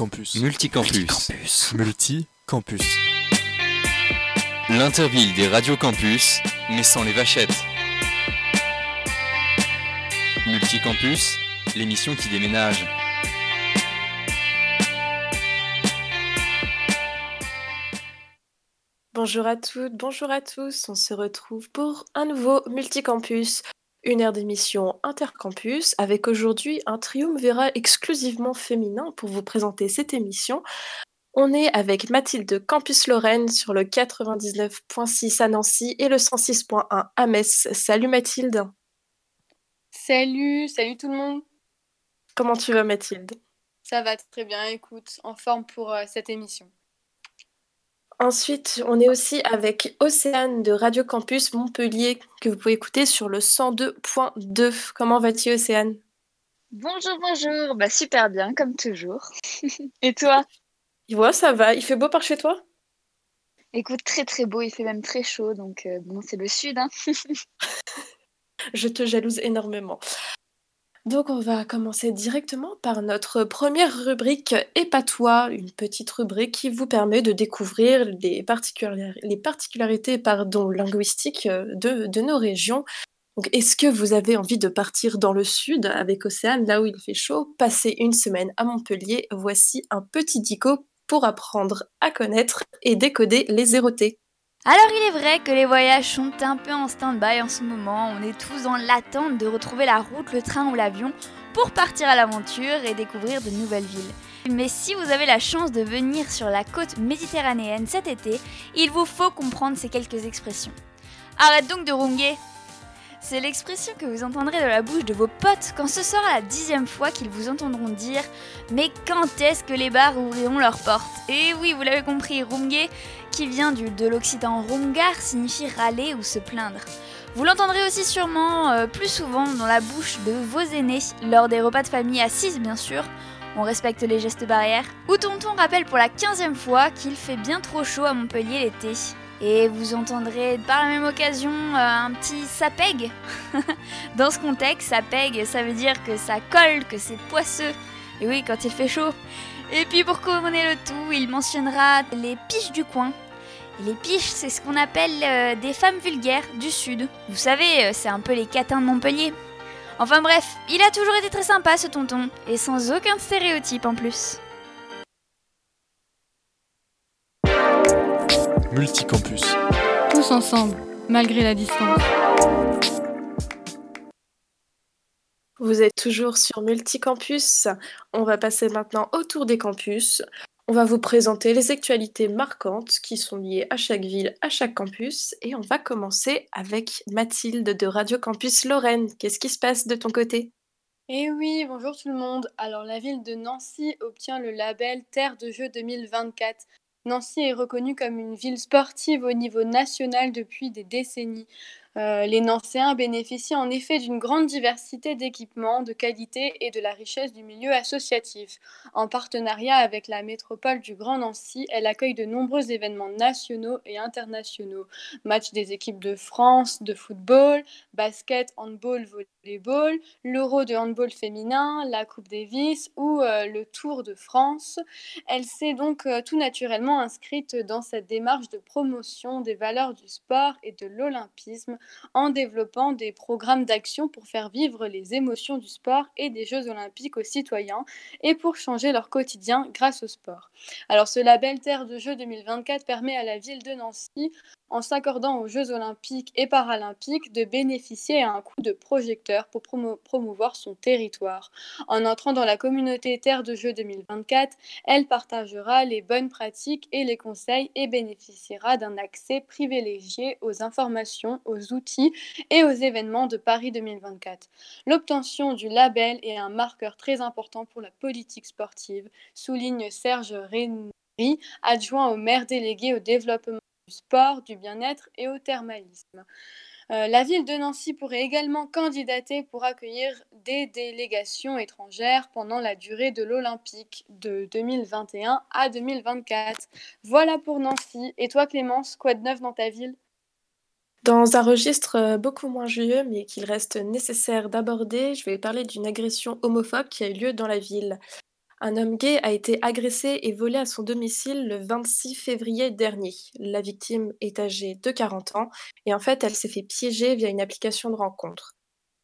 Multicampus. Multicampus. Multicampus. L'interville des radios campus, mais sans les vachettes. Multicampus, l'émission qui déménage. Bonjour à toutes, bonjour à tous. On se retrouve pour un nouveau Multicampus, une heure d'émission intercampus avec aujourd'hui un triumvirat exclusivement féminin pour vous présenter cette émission. On est avec Mathilde Campus Lorraine sur le 99.6 à Nancy et le 106.1 à Metz. Salut Mathilde. Salut, salut tout le monde. Comment tu vas Mathilde? Ça va très bien, écoute, en forme pour euh, cette émission. Ensuite, on est aussi avec Océane de Radio Campus Montpellier que vous pouvez écouter sur le 102.2. Comment vas-tu Océane? Bonjour, bonjour. Bah super bien, comme toujours. Et toi? Ouais, ça va. Il fait beau par chez toi? Écoute, très très beau, il fait même très chaud, donc euh, bon, c'est le sud. Hein. Je te jalouse énormément. Donc on va commencer directement par notre première rubrique Épatois, une petite rubrique qui vous permet de découvrir les, particular- les particularités pardon, linguistiques euh, de, nos régions. Est-ce que vous avez envie de partir dans le sud avec Océane, là où il fait chaud, passer une semaine à Montpellier? Voici un petit dico pour apprendre à connaître et décoder les zérotés. Alors il est vrai que les voyages sont un peu en stand-by en ce moment, on est tous dans l'attente de retrouver la route, le train ou l'avion pour partir à l'aventure et découvrir de nouvelles villes. Mais si vous avez la chance de venir sur la côte méditerranéenne cet été, il vous faut comprendre ces quelques expressions. Arrête donc de ronguer C'est l'expression que vous entendrez de la bouche de vos potes quand ce sera la dixième fois qu'ils vous entendront dire Mais quand est-ce que les bars ouvriront leurs portes? Et oui, vous l'avez compris, ronguer qui vient de l'occitan rungar signifie râler ou se plaindre. Vous l'entendrez aussi sûrement euh, plus souvent dans la bouche de vos aînés, lors des repas de famille assises bien sûr, on respecte les gestes barrières, ou tonton rappelle pour la quinzième fois qu'il fait bien trop chaud à Montpellier l'été. Et vous entendrez par la même occasion euh, un petit sapeg. dans ce contexte, sapeg, ça veut dire que ça colle, que c'est poisseux. Et oui, quand il fait chaud. Et puis pour couronner le tout, il mentionnera les piches du coin. Les piches, c'est ce qu'on appelle euh, des femmes vulgaires du sud. Vous savez, euh, c'est un peu les catins de Montpellier. Enfin bref, il a toujours été très sympa ce tonton, et sans aucun stéréotype en plus. Multicampus. Tous ensemble, malgré la distance. Vous êtes toujours sur Multicampus. On va passer maintenant au tour des campus. On va vous présenter les actualités marquantes qui sont liées à chaque ville, à chaque campus. Et on va commencer avec Mathilde de Radio Campus Lorraine. Qu'est-ce qui se passe de ton côté? Eh oui, bonjour tout le monde. Alors la ville de Nancy obtient le label Terre de jeu 2024. Nancy est reconnue comme une ville sportive au niveau national depuis des décennies. Euh, les Nancéens bénéficient en effet d'une grande diversité d'équipements, de qualité et de la richesse du milieu associatif. En partenariat avec la métropole du Grand Nancy, elle accueille de nombreux événements nationaux et internationaux. Matchs des équipes de France de football, basket, handball, volleyball, l'Euro de handball féminin, la Coupe Davis ou euh, le Tour de France. Elle s'est donc euh, tout naturellement inscrite dans cette démarche de promotion des valeurs du sport et de l'olympisme en développant des programmes d'action pour faire vivre les émotions du sport et des Jeux olympiques aux citoyens et pour changer leur quotidien grâce au sport. Alors ce label Terre de Jeux 2024 permet à la ville de Nancy en s'accordant aux Jeux olympiques et paralympiques de bénéficier à un coup de projecteur pour promo promouvoir son territoire. En entrant dans la communauté Terre de Jeux 2024, elle partagera les bonnes pratiques et les conseils et bénéficiera d'un accès privilégié aux informations, aux outils et aux événements de Paris 2024. L'obtention du label est un marqueur très important pour la politique sportive, souligne Serge Rény, adjoint au maire délégué au développement sport, du bien-être et au thermalisme. Euh, la ville de Nancy pourrait également candidater pour accueillir des délégations étrangères pendant la durée de l'Olympique de 2021 à 2024. Voilà pour Nancy. Et toi Clémence, quoi de neuf dans ta ville? Dans un registre euh, beaucoup moins joyeux, mais qu'il reste nécessaire d'aborder, je vais parler d'une agression homophobe qui a eu lieu dans la ville. Un homme gay a été agressé et volé à son domicile le 26 février dernier. La victime est âgée de 40 ans et en fait, elle s'est fait piéger via une application de rencontre.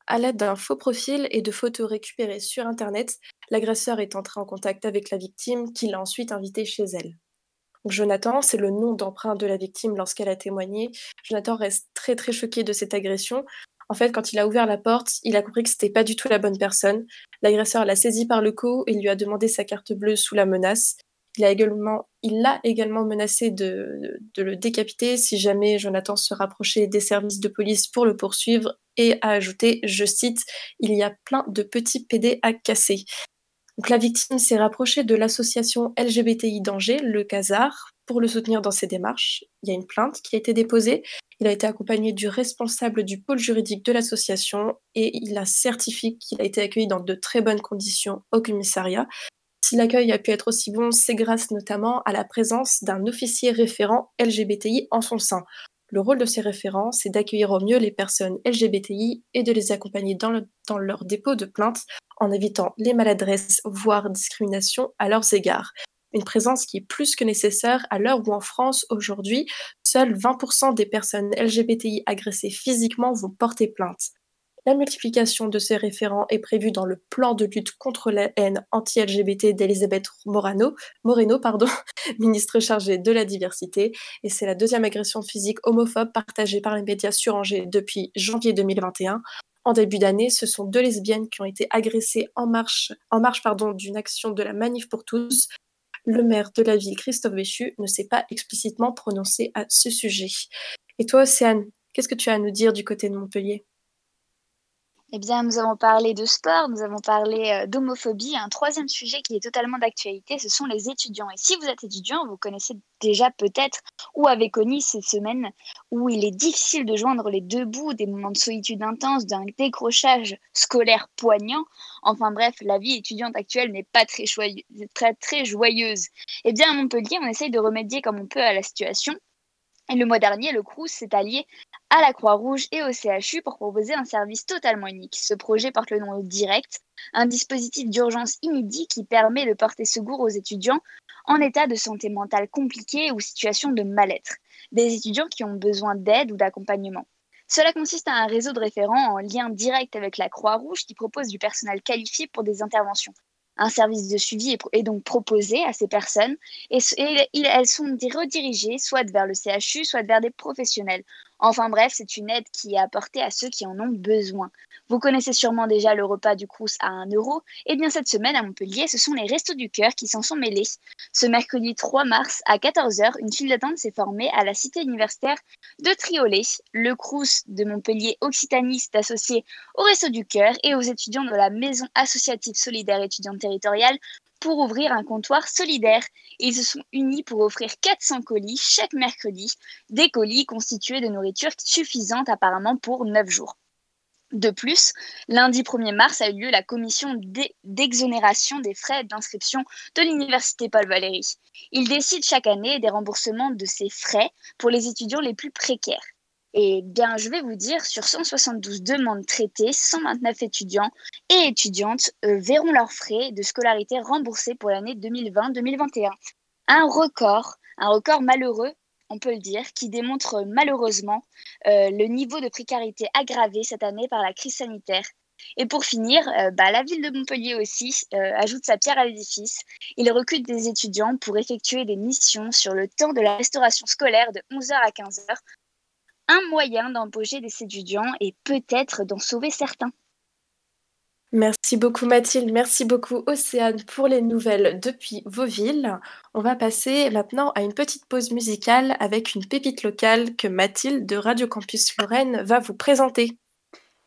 À l'aide d'un faux profil et de photos récupérées sur Internet, l'agresseur est entré en contact avec la victime qui l'a ensuite invitée chez elle. Jonathan, c'est le nom d'emprunt de la victime lorsqu'elle a témoigné. Jonathan reste très très choqué de cette agression. En fait, quand il a ouvert la porte, il a compris que c'était pas du tout la bonne personne. L'agresseur l'a saisi par le cou et lui a demandé sa carte bleue sous la menace. Il l'a également menacé de, de, le décapiter si jamais Jonathan se rapprochait des services de police pour le poursuivre et a ajouté, je cite, il y a plein de petits PD à casser. Donc la victime s'est rapprochée de l'association LGBTI Danger, le CASAR, pour le soutenir dans ses démarches. Il y a une plainte qui a été déposée. Il a été accompagné du responsable du pôle juridique de l'association et il a certifié qu'il a été accueilli dans de très bonnes conditions au commissariat. Si l'accueil a pu être aussi bon, c'est grâce notamment à la présence d'un officier référent LGBTI en son sein. Le rôle de ces référents, c'est d'accueillir au mieux les personnes LGBTI et de les accompagner dans, leur dépôt de plainte en évitant les maladresses, voire discrimination à leurs égards. Une présence qui est plus que nécessaire à l'heure où en France, aujourd'hui, seuls 20% des personnes LGBTI agressées physiquement vont porter plainte. La multiplication de ces référents est prévue dans le plan de lutte contre la haine anti-LGBT d'Elisabeth Moreno, pardon, ministre chargée de la diversité, et c'est la deuxième agression physique homophobe partagée par les médias sur Angers depuis janvier 2021. En début d'année, ce sont deux lesbiennes qui ont été agressées en marche, en marche pardon, d'une action de la Manif pour tous. Le maire de la ville, Christophe Béchu, ne s'est pas explicitement prononcé à ce sujet. Et toi, Océane, qu'est-ce que tu as à nous dire du côté de Montpellier? Eh bien, nous avons parlé de sport, nous avons parlé euh, d'homophobie. Un troisième sujet qui est totalement d'actualité, ce sont les étudiants. Et si vous êtes étudiant, vous connaissez déjà peut-être ou avez connu ces semaines où il est difficile de joindre les deux bouts, des moments de solitude intense, d'un décrochage scolaire poignant. Enfin bref, la vie étudiante actuelle n'est pas très, très, très joyeuse. Eh bien, à Montpellier, on essaye de remédier comme on peut à la situation. Et le mois dernier, le CRUS s'est allié à la Croix-Rouge et au CHU pour proposer un service totalement unique. Ce projet porte le nom Direct, un dispositif d'urgence inédit qui permet de porter secours aux étudiants en état de santé mentale compliquée ou situation de mal-être, des étudiants qui ont besoin d'aide ou d'accompagnement. Cela consiste à un réseau de référents en lien direct avec la Croix-Rouge qui propose du personnel qualifié pour des interventions un service de suivi est, donc proposé à ces personnes et, elles sont redirigées soit vers le CHU, soit vers des professionnels. Enfin bref, c'est une aide qui est apportée à ceux qui en ont besoin. Vous connaissez sûrement déjà le repas du Crous à 1 euro. Et eh bien cette semaine à Montpellier, ce sont les Restos du Cœur qui s'en sont mêlés. Ce mercredi 3 mars à 14h, une file d'attente s'est formée à la cité universitaire de Triolet. Le Crous de Montpellier Occitanie s'est associé au Restos du Cœur et aux étudiants de la Maison associative solidaire étudiante territoriale pour ouvrir un comptoir solidaire. Ils se sont unis pour offrir 400 colis chaque mercredi, des colis constitués de nourriture suffisante apparemment pour 9 jours. De plus, lundi 1er mars a eu lieu la commission d'exonération des frais d'inscription de l'Université Paul Valéry. Il décide chaque année des remboursements de ces frais pour les étudiants les plus précaires. Et bien, je vais vous dire, sur 172 demandes traitées, 129 étudiants et étudiantes euh, verront leurs frais de scolarité remboursés pour l'année 2020-2021. Un record, un record malheureux, on peut le dire, qui démontre malheureusement euh, le niveau de précarité aggravé cette année par la crise sanitaire. Et pour finir, euh, bah, la ville de Montpellier aussi ajoute sa pierre à l'édifice. Il recrute des étudiants pour effectuer des missions sur le temps de la restauration scolaire de 11h à 15h un moyen d'embaucher des étudiants et peut-être d'en sauver certains. Merci beaucoup Mathilde, merci beaucoup Océane pour les nouvelles depuis vos villes. On va passer maintenant à une petite pause musicale avec une pépite locale que Mathilde de Radio Campus Lorraine va vous présenter.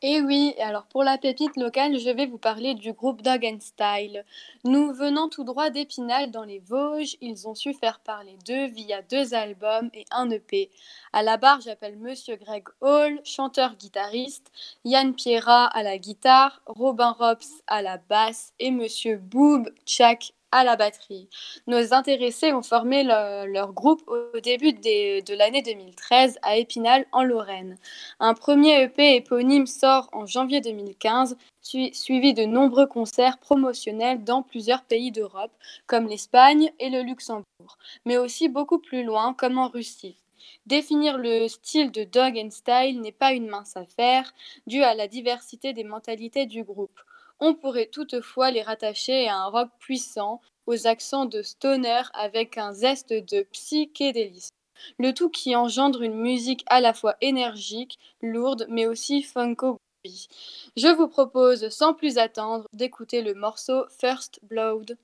Et oui, alors pour la pépite locale, je vais vous parler du groupe Dog and Style. Nous venons tout droit d'Épinal dans les Vosges, ils ont su faire parler d'eux via deux albums et un EP. À la barre, j'appelle Monsieur Greg Hall, chanteur-guitariste, Yann Pierra à la guitare, Robin Rops à la basse et Monsieur Boob Chak à la batterie. Nos intéressés ont formé le- leur groupe au début de l'année 2013 à Épinal, en Lorraine. Un premier EP éponyme sort en janvier 2015, sui- suivi de nombreux concerts promotionnels dans plusieurs pays d'Europe, comme l'Espagne et le Luxembourg, mais aussi beaucoup plus loin, comme en Russie. Définir le style de Dog and Style n'est pas une mince affaire, dû à la diversité des mentalités du groupe. On pourrait toutefois les rattacher à un rock puissant, aux accents de stoner avec un zeste de psychédélisme. Le tout qui engendre une musique à la fois énergique, lourde, mais aussi funko. Je vous propose sans plus attendre d'écouter le morceau First Blood.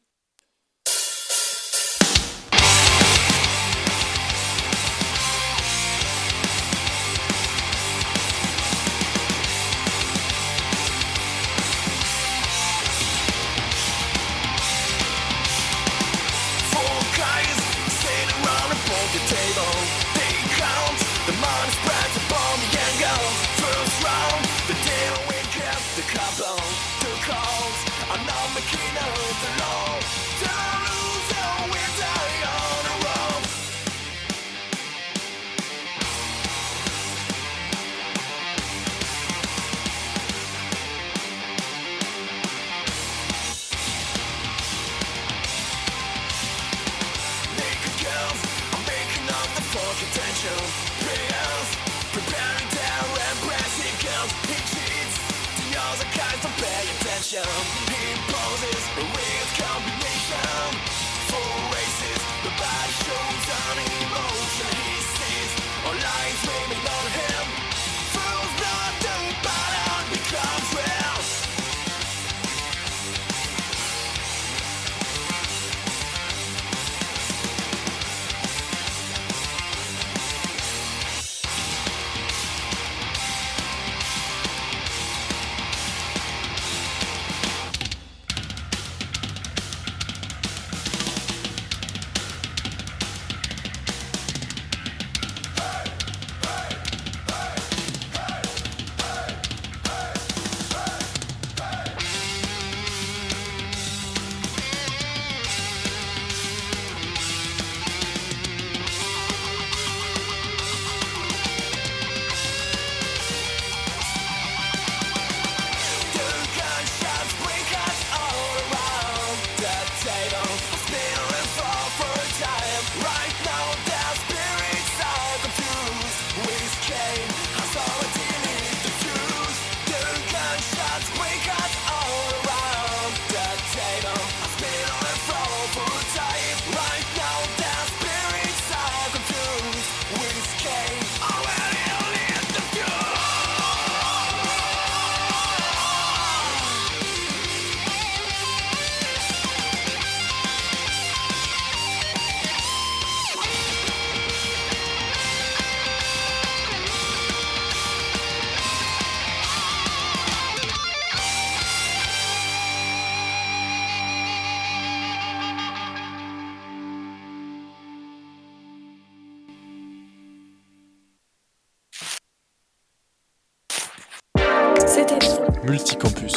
Multicampus.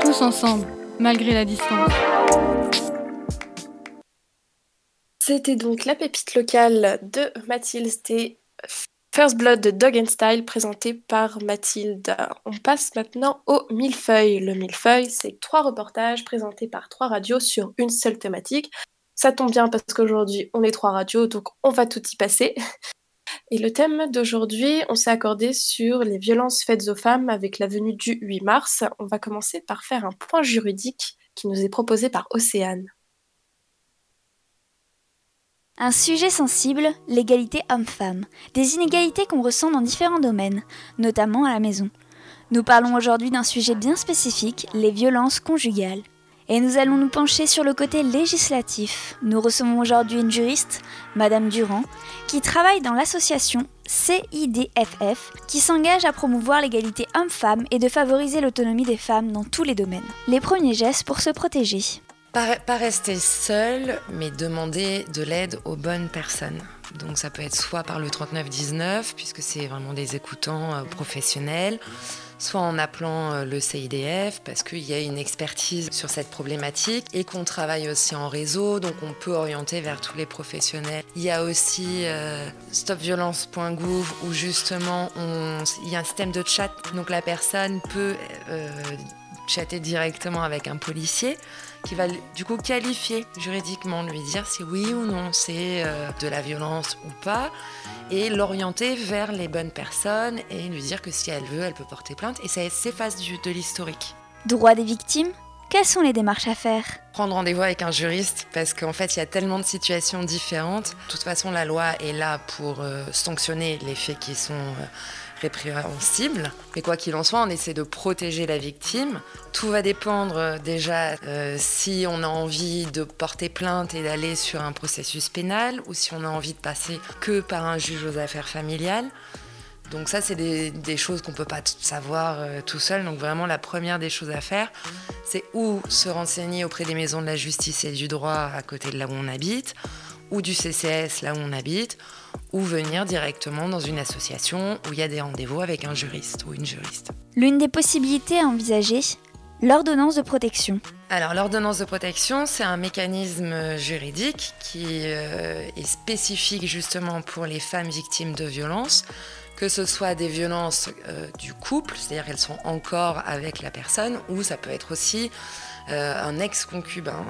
Tous ensemble, malgré la distance. C'était donc la pépite locale de Mathilde et First Blood de Dog and Style présentée par Mathilde. On passe maintenant au millefeuille. Le millefeuille, c'est trois reportages présentés par trois radios sur une seule thématique. Ça tombe bien parce qu'aujourd'hui on est trois radios, donc on va tout y passer. Et le thème d'aujourd'hui, on s'est accordé sur les violences faites aux femmes avec la venue du 8 mars. On va commencer par faire un point juridique qui nous est proposé par Océane. Un sujet sensible, l'égalité homme-femme. Des inégalités qu'on ressent dans différents domaines, notamment à la maison. Nous parlons aujourd'hui d'un sujet bien spécifique, les violences conjugales. Et nous allons nous pencher sur le côté législatif. Nous recevons aujourd'hui une juriste, Madame Durand, qui travaille dans l'association CIDFF, qui s'engage à promouvoir l'égalité homme-femme et de favoriser l'autonomie des femmes dans tous les domaines. Les premiers gestes pour se protéger. Pas, rester seul, mais demander de l'aide aux bonnes personnes. Donc ça peut être soit par le 3919, puisque c'est vraiment des écoutants euh, professionnels, soit en appelant euh, le CIDF parce qu'il y a une expertise sur cette problématique et qu'on travaille aussi en réseau, donc on peut orienter vers tous les professionnels. Il y a aussi euh, stopviolence.gouv où justement on- il y a un système de chat, donc la personne peut euh, chatter directement avec un policier qui va du coup qualifier juridiquement, lui dire si oui ou non c'est euh, de la violence ou pas, et l'orienter vers les bonnes personnes et lui dire que si elle veut, elle peut porter plainte, et ça s'efface de l'historique. Droit des victimes Quelles sont les démarches à faire? Prendre rendez-vous avec un juriste parce qu'en fait il y a tellement de situations différentes. De toute façon la loi est là pour euh, sanctionner les faits qui sont euh, répréhensibles. Mais quoi qu'il en soit, on essaie de protéger la victime. Tout va dépendre euh, déjà euh, si on a envie de porter plainte et d'aller sur un processus pénal ou si on a envie de passer que par un juge aux affaires familiales. Donc ça, c'est des, choses qu'on peut pas savoir euh, tout seul. Donc vraiment, la première des choses à faire, c'est ou se renseigner auprès des maisons de la justice et du droit à côté de là où on habite, ou du CCS là où on habite, ou venir directement dans une association où il y a des rendez-vous avec un juriste ou une juriste. L'une des possibilités à envisager L'ordonnance de protection. Alors l'ordonnance de protection, c'est un mécanisme juridique qui euh, est spécifique justement pour les femmes victimes de violences, que ce soit des violences euh, du couple, c'est-à-dire qu'elles sont encore avec la personne, ou ça peut être aussi euh, un ex-concubin.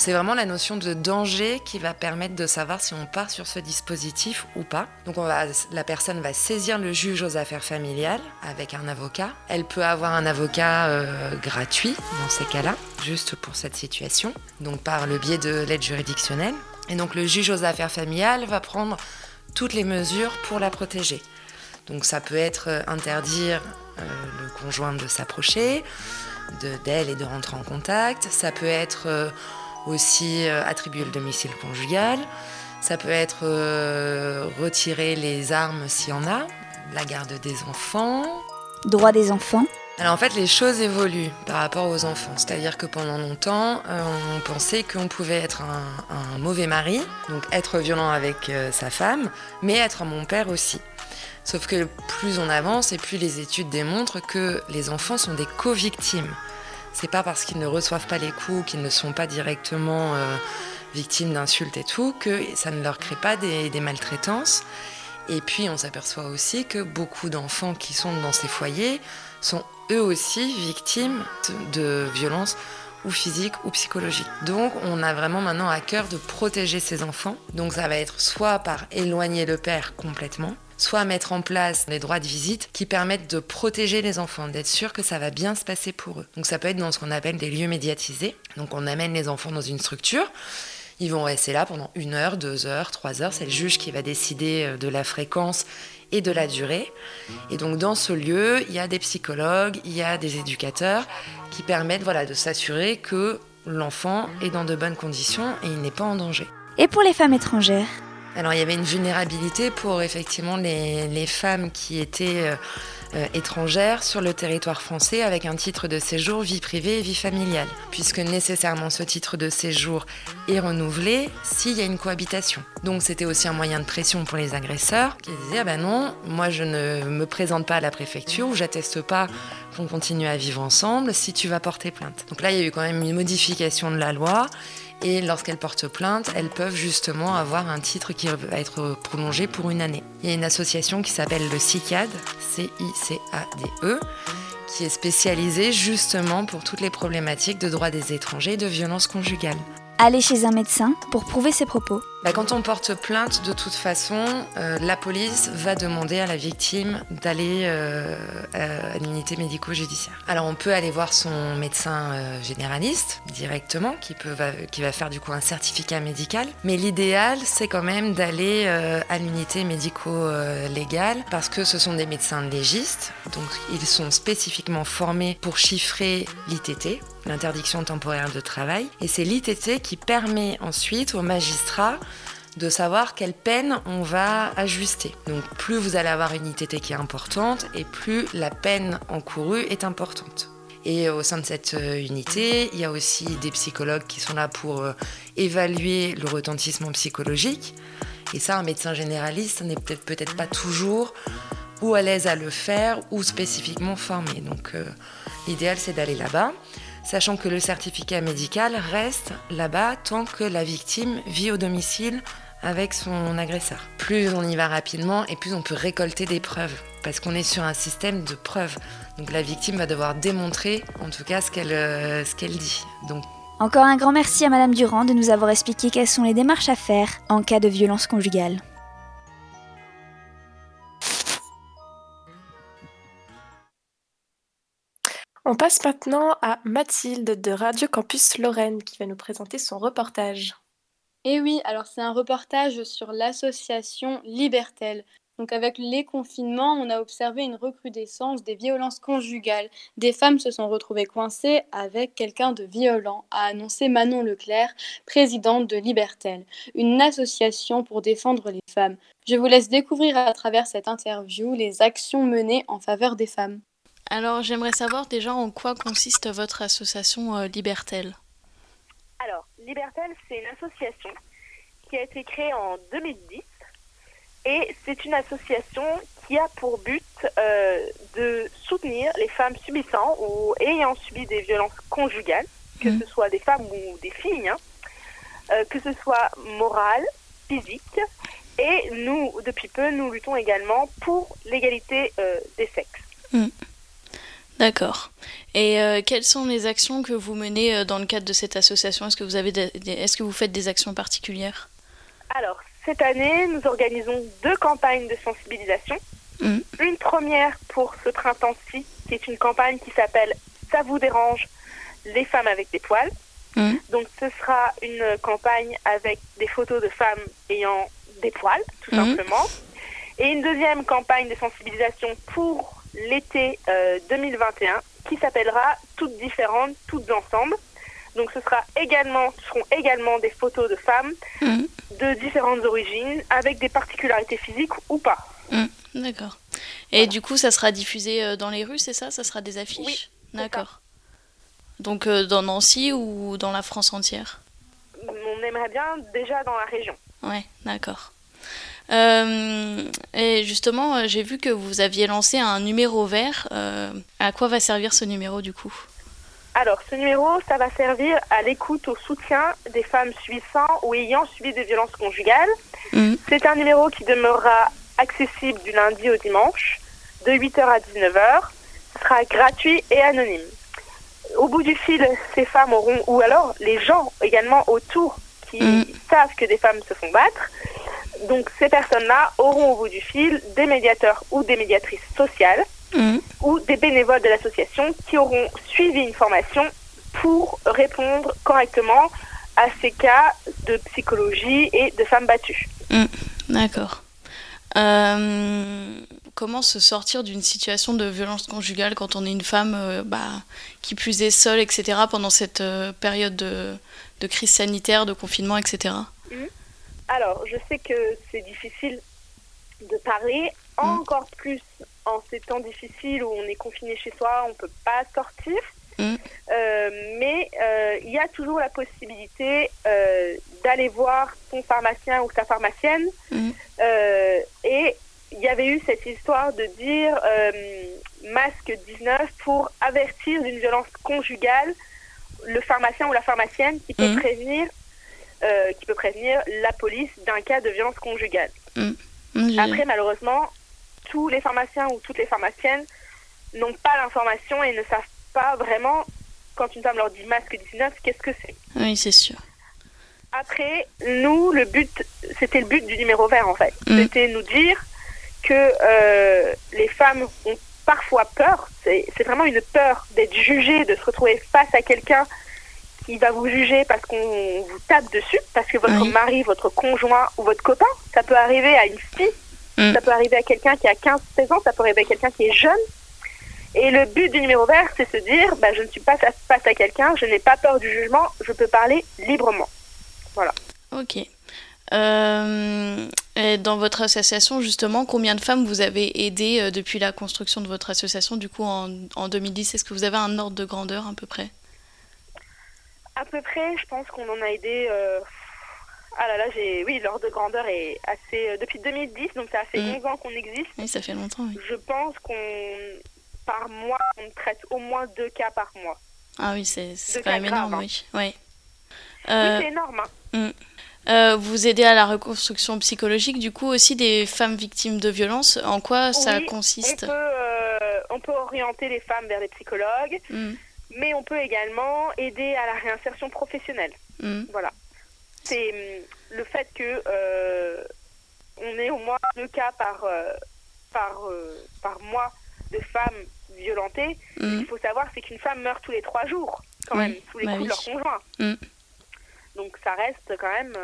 C'est vraiment la notion de danger qui va permettre de savoir si on part sur ce dispositif ou pas. Donc la personne va saisir le juge aux affaires familiales avec un avocat. Elle peut avoir un avocat euh, gratuit dans ces cas-là, juste pour cette situation, donc par le biais de l'aide juridictionnelle. Et donc le juge aux affaires familiales va prendre toutes les mesures pour la protéger. Donc ça peut être euh, interdire euh, le conjoint de s'approcher de- d'elle et de rentrer en contact. Ça peut être aussi euh, attribuer le domicile conjugal. Ça peut être euh, retirer les armes s'il y en a, la garde des enfants. Droit des enfants. Alors en fait, les choses évoluent par rapport aux enfants. C'est-à-dire que pendant longtemps, euh, on pensait qu'on pouvait être un, un mauvais mari, donc être violent avec sa femme, mais être un bon père aussi. Sauf que plus on avance et plus les études démontrent que les enfants sont des co-victimes. C'est pas parce qu'ils ne reçoivent pas les coups, qu'ils ne sont pas directement euh, victimes d'insultes et tout, que ça ne leur crée pas des, maltraitances. Et puis on s'aperçoit aussi que beaucoup d'enfants qui sont dans ces foyers sont eux aussi victimes de, de violences ou physiques ou psychologiques. Donc on a vraiment maintenant à cœur de protéger ces enfants. Donc ça va être soit par éloigner le père complètement, soit mettre en place des droits de visite qui permettent de protéger les enfants, d'être sûr que ça va bien se passer pour eux. Donc ça peut être dans ce qu'on appelle des lieux médiatisés. Donc on amène les enfants dans une structure. Ils vont rester là pendant une heure, deux heures, trois heures. C'est le juge qui va décider euh, de la fréquence et de la durée. Et donc dans ce lieu, il y a des psychologues, il y a des éducateurs qui permettent voilà, de s'assurer que l'enfant est dans de bonnes conditions et il n'est pas en danger. Et pour les femmes étrangères? Alors il y avait une vulnérabilité pour effectivement les, les femmes qui étaient euh, euh, étrangères sur le territoire français avec un titre de séjour vie privée et vie familiale, puisque nécessairement ce titre de séjour est renouvelé s'il y a une cohabitation. Donc c'était aussi un moyen de pression pour les agresseurs qui disaient ah ben non, moi je ne me présente pas à la préfecture ou j'atteste pas qu'on continue à vivre ensemble si tu vas porter plainte. Donc là il y a eu quand même une modification de la loi et lorsqu'elles portent plainte, elles peuvent justement avoir un titre qui va être prolongé pour une année. Il y a une association qui s'appelle le CICAD, C-I-C-A-D-E, qui est spécialisée justement pour toutes les problématiques de droit des étrangers et de violence conjugale. Aller chez un médecin pour prouver ses propos. Bah, quand on porte plainte, de toute façon, euh, la police va demander à la victime d'aller euh, à l'unité médico-judiciaire. Alors on peut aller voir son médecin euh, généraliste directement, qui, peut, va, qui va faire du coup un certificat médical. Mais l'idéal, c'est quand même d'aller euh, à l'unité médico-légale, parce que ce sont des médecins légistes, donc ils sont spécifiquement formés pour chiffrer l'ITT, l'interdiction temporaire de travail. Et c'est l'ITT qui permet ensuite aux magistrats de savoir quelle peine on va ajuster. Donc plus vous allez avoir une ITT qui est importante et plus la peine encourue est importante. Et au sein de cette euh, unité, il y a aussi des psychologues qui sont là pour euh, évaluer le retentissement psychologique. Et ça, un médecin généraliste n'est peut-être pas toujours ou à l'aise à le faire ou spécifiquement formés. Donc euh, l'idéal c'est d'aller là-bas, sachant que le certificat médical reste là-bas tant que la victime vit au domicile avec son agresseur. Plus on y va rapidement et plus on peut récolter des preuves, parce qu'on est sur un système de preuves. Donc la victime va devoir démontrer en tout cas ce qu'elle euh, ce qu'elle dit. Donc Encore un grand merci à Madame Durand de nous avoir expliqué quelles sont les démarches à faire en cas de violence conjugale. On passe maintenant à Mathilde de Radio Campus Lorraine qui va nous présenter son reportage. Et oui, alors c'est un reportage sur l'association Libertel. Donc avec les confinements, on a observé une recrudescence des violences conjugales. Des femmes se sont retrouvées coincées avec quelqu'un de violent, a annoncé Manon Leclerc, présidente de Libertel, une association pour défendre les femmes. Je vous laisse découvrir à travers cette interview les actions menées en faveur des femmes. Alors, j'aimerais savoir déjà en quoi consiste votre association euh, Libertel? Libertel, c'est une association qui a été créée en 2010 et c'est une association qui a pour but euh, de soutenir les femmes subissant ou ayant subi des violences conjugales, que ce soit des femmes ou des filles, hein, euh, que ce soit morales, physiques. Et nous, depuis peu, nous luttons également pour l'égalité euh, des sexes. D'accord. Et euh, quelles sont les actions que vous menez euh, dans le cadre de cette association? Est-ce que vous avez des- est-ce que vous faites des actions particulières? Alors, cette année, nous organisons deux campagnes de sensibilisation. Mhm. Une première pour ce printemps-ci, qui est une campagne qui s'appelle Ça vous dérange, les femmes avec des poils. Mhm. Donc, ce sera une campagne avec des photos de femmes ayant des poils, tout Mhm. simplement. Et une deuxième campagne de sensibilisation pour l'été euh, 2021 qui s'appellera Toutes différentes, toutes ensemble. Donc ce sera également, ce seront également des photos de femmes Mhm. de différentes origines avec des particularités physiques ou pas. D'accord. Et du coup, ça sera diffusé euh, dans les rues, c'est ça? Ça sera des affiches? D'accord. Donc euh, dans Nancy ou dans la France entière? On aimerait bien déjà dans la région. Ouais, d'accord. Euh, et justement, euh, j'ai vu que vous aviez lancé un numéro vert. Euh, à quoi va servir ce numéro du coup? Alors, ce numéro, ça va servir à l'écoute, au soutien des femmes subissant ou ayant subi des violences conjugales. Mhm. C'est un numéro qui demeurera accessible du lundi au dimanche, de 8h à 19h. Ce sera gratuit et anonyme. Au bout du fil, ces femmes auront, ou alors les gens également autour qui savent que des femmes se font battre, donc ces personnes-là auront au bout du fil des médiateurs ou des médiatrices sociales ou des bénévoles de l'association qui auront suivi une formation pour répondre correctement à ces cas de psychologie et de femmes battues. D'accord. Euh, comment se sortir d'une situation de violence conjugale quand on est une femme euh, bah, qui plus est seule, etc., pendant cette euh, période de, de crise sanitaire, de confinement, etc. Alors, je sais que c'est difficile de parler, encore plus en ces temps difficiles où on est confiné chez soi, on ne peut pas sortir. Euh, mais euh, il y a toujours la possibilité euh, d'aller voir son pharmacien ou sa pharmacienne. Euh, et il y avait eu cette histoire de dire masque 19 pour avertir d'une violence conjugale le pharmacien ou la pharmacienne qui peut Mhm. prévenir euh, qui peut prévenir la police d'un cas de violence conjugale. Mm, Après, malheureusement, tous les pharmaciens ou toutes les pharmaciennes n'ont pas l'information et ne savent pas vraiment, quand une femme leur dit masque 19, qu'est-ce que c'est. Oui, c'est sûr. Après, nous, le but, c'était le but du numéro vert en fait. Mm. C'était nous dire que euh, les femmes ont parfois peur, c'est c'est vraiment une peur d'être jugée, de se retrouver face à quelqu'un qui va vous juger parce qu'on vous tape dessus, parce que votre Oui. mari, votre conjoint ou votre copain, ça peut arriver à une fille, Mm. ça peut arriver à quelqu'un qui a 15-16 ans, ça peut arriver à quelqu'un qui est jeune. Et le but du numéro vert, c'est se dire, bah, je ne suis pas face à quelqu'un, je n'ai pas peur du jugement, je peux parler librement. Voilà. Ok. Euh, et dans votre association, justement, combien de femmes vous avez aidé euh, depuis la construction de votre association, du coup, en, en 2010 Est-ce que vous avez un ordre de grandeur à peu près? À peu près, je pense qu'on en a aidé euh, Ah là là, j'ai oui, l'ordre de grandeur est assez euh, depuis 2010, donc ça fait Mm. 11 ans qu'on existe. Oui, ça fait longtemps, oui. Je pense qu'on par mois, on traite au moins deux cas par mois. Ah oui, c'est quand même énorme, oui. Ouais. Oui, Euh, c'est énorme. hein. euh, vous aidez à la reconstruction psychologique, du coup, aussi des femmes victimes de violences. En quoi ça Oui, consiste? on peut, euh, on peut orienter les femmes vers des psychologues, Mm, mais on peut également aider à la réinsertion professionnelle. mm. Voilà. C'est hum, le fait que euh, on ait au moins deux cas par, euh, par, euh, par mois de femmes violentées. Mm. Il faut savoir c'est qu'une femme meurt tous les trois jours, quand Oui, même, sous les bah coups de leur oui. conjoint. Donc ça reste quand même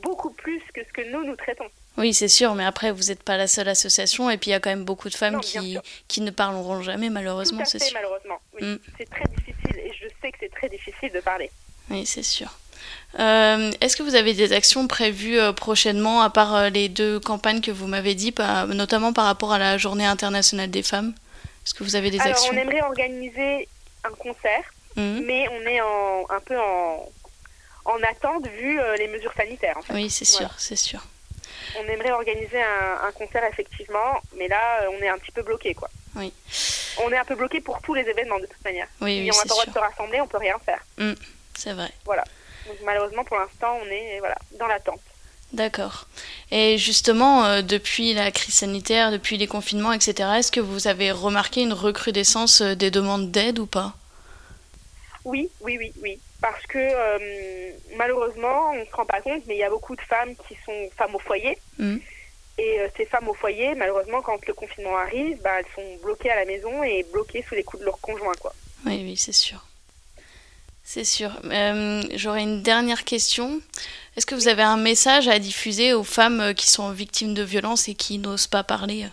beaucoup plus que ce que nous, nous traitons. Oui, c'est sûr, mais après, vous n'êtes pas la seule association, et puis il y a quand même beaucoup de femmes Non, qui, qui ne parleront jamais, malheureusement, c'est sûr. malheureusement. Oui. Mm. C'est très difficile et je sais que c'est très difficile de parler. Oui, c'est sûr. Euh, Est-ce que vous avez des actions prévues euh, prochainement, à part euh, les deux campagnes que vous m'avez dit, par- notamment par rapport à la Journée internationale des femmes? Est-ce que vous avez des Alors, actions? on aimerait organiser un concert, Mhm. mais on est en, un peu en, en attente vu les mesures sanitaires. en fait. Oui, c'est sûr, c'est sûr. On aimerait organiser un, un concert effectivement, mais là, euh, on est un petit peu bloqué, quoi. Oui. On est un peu bloqué pour tous les événements de toute manière. Oui, oui, on n'a pas le droit de se rassembler, on peut rien faire. Mm, c'est vrai. Voilà. Donc malheureusement, pour l'instant, on est voilà dans l'attente. D'accord. Et justement, euh, depuis la crise sanitaire, depuis les confinements, etc., est-ce que vous avez remarqué une recrudescence euh, des demandes d'aide ou pas? Oui, oui, oui, oui. Parce que euh, malheureusement, on ne se rend pas compte, mais il y a beaucoup de femmes qui sont femmes au foyer. Mhm. Et euh, ces femmes au foyer, malheureusement, quand le confinement arrive, bah, elles sont bloquées à la maison et bloquées sous les coups de leur conjoint. Quoi. Oui, oui, c'est sûr. C'est sûr. Euh, J'aurais une dernière question. Est-ce que vous avez un message à diffuser aux femmes euh, qui sont victimes de violences et qui n'osent pas parler?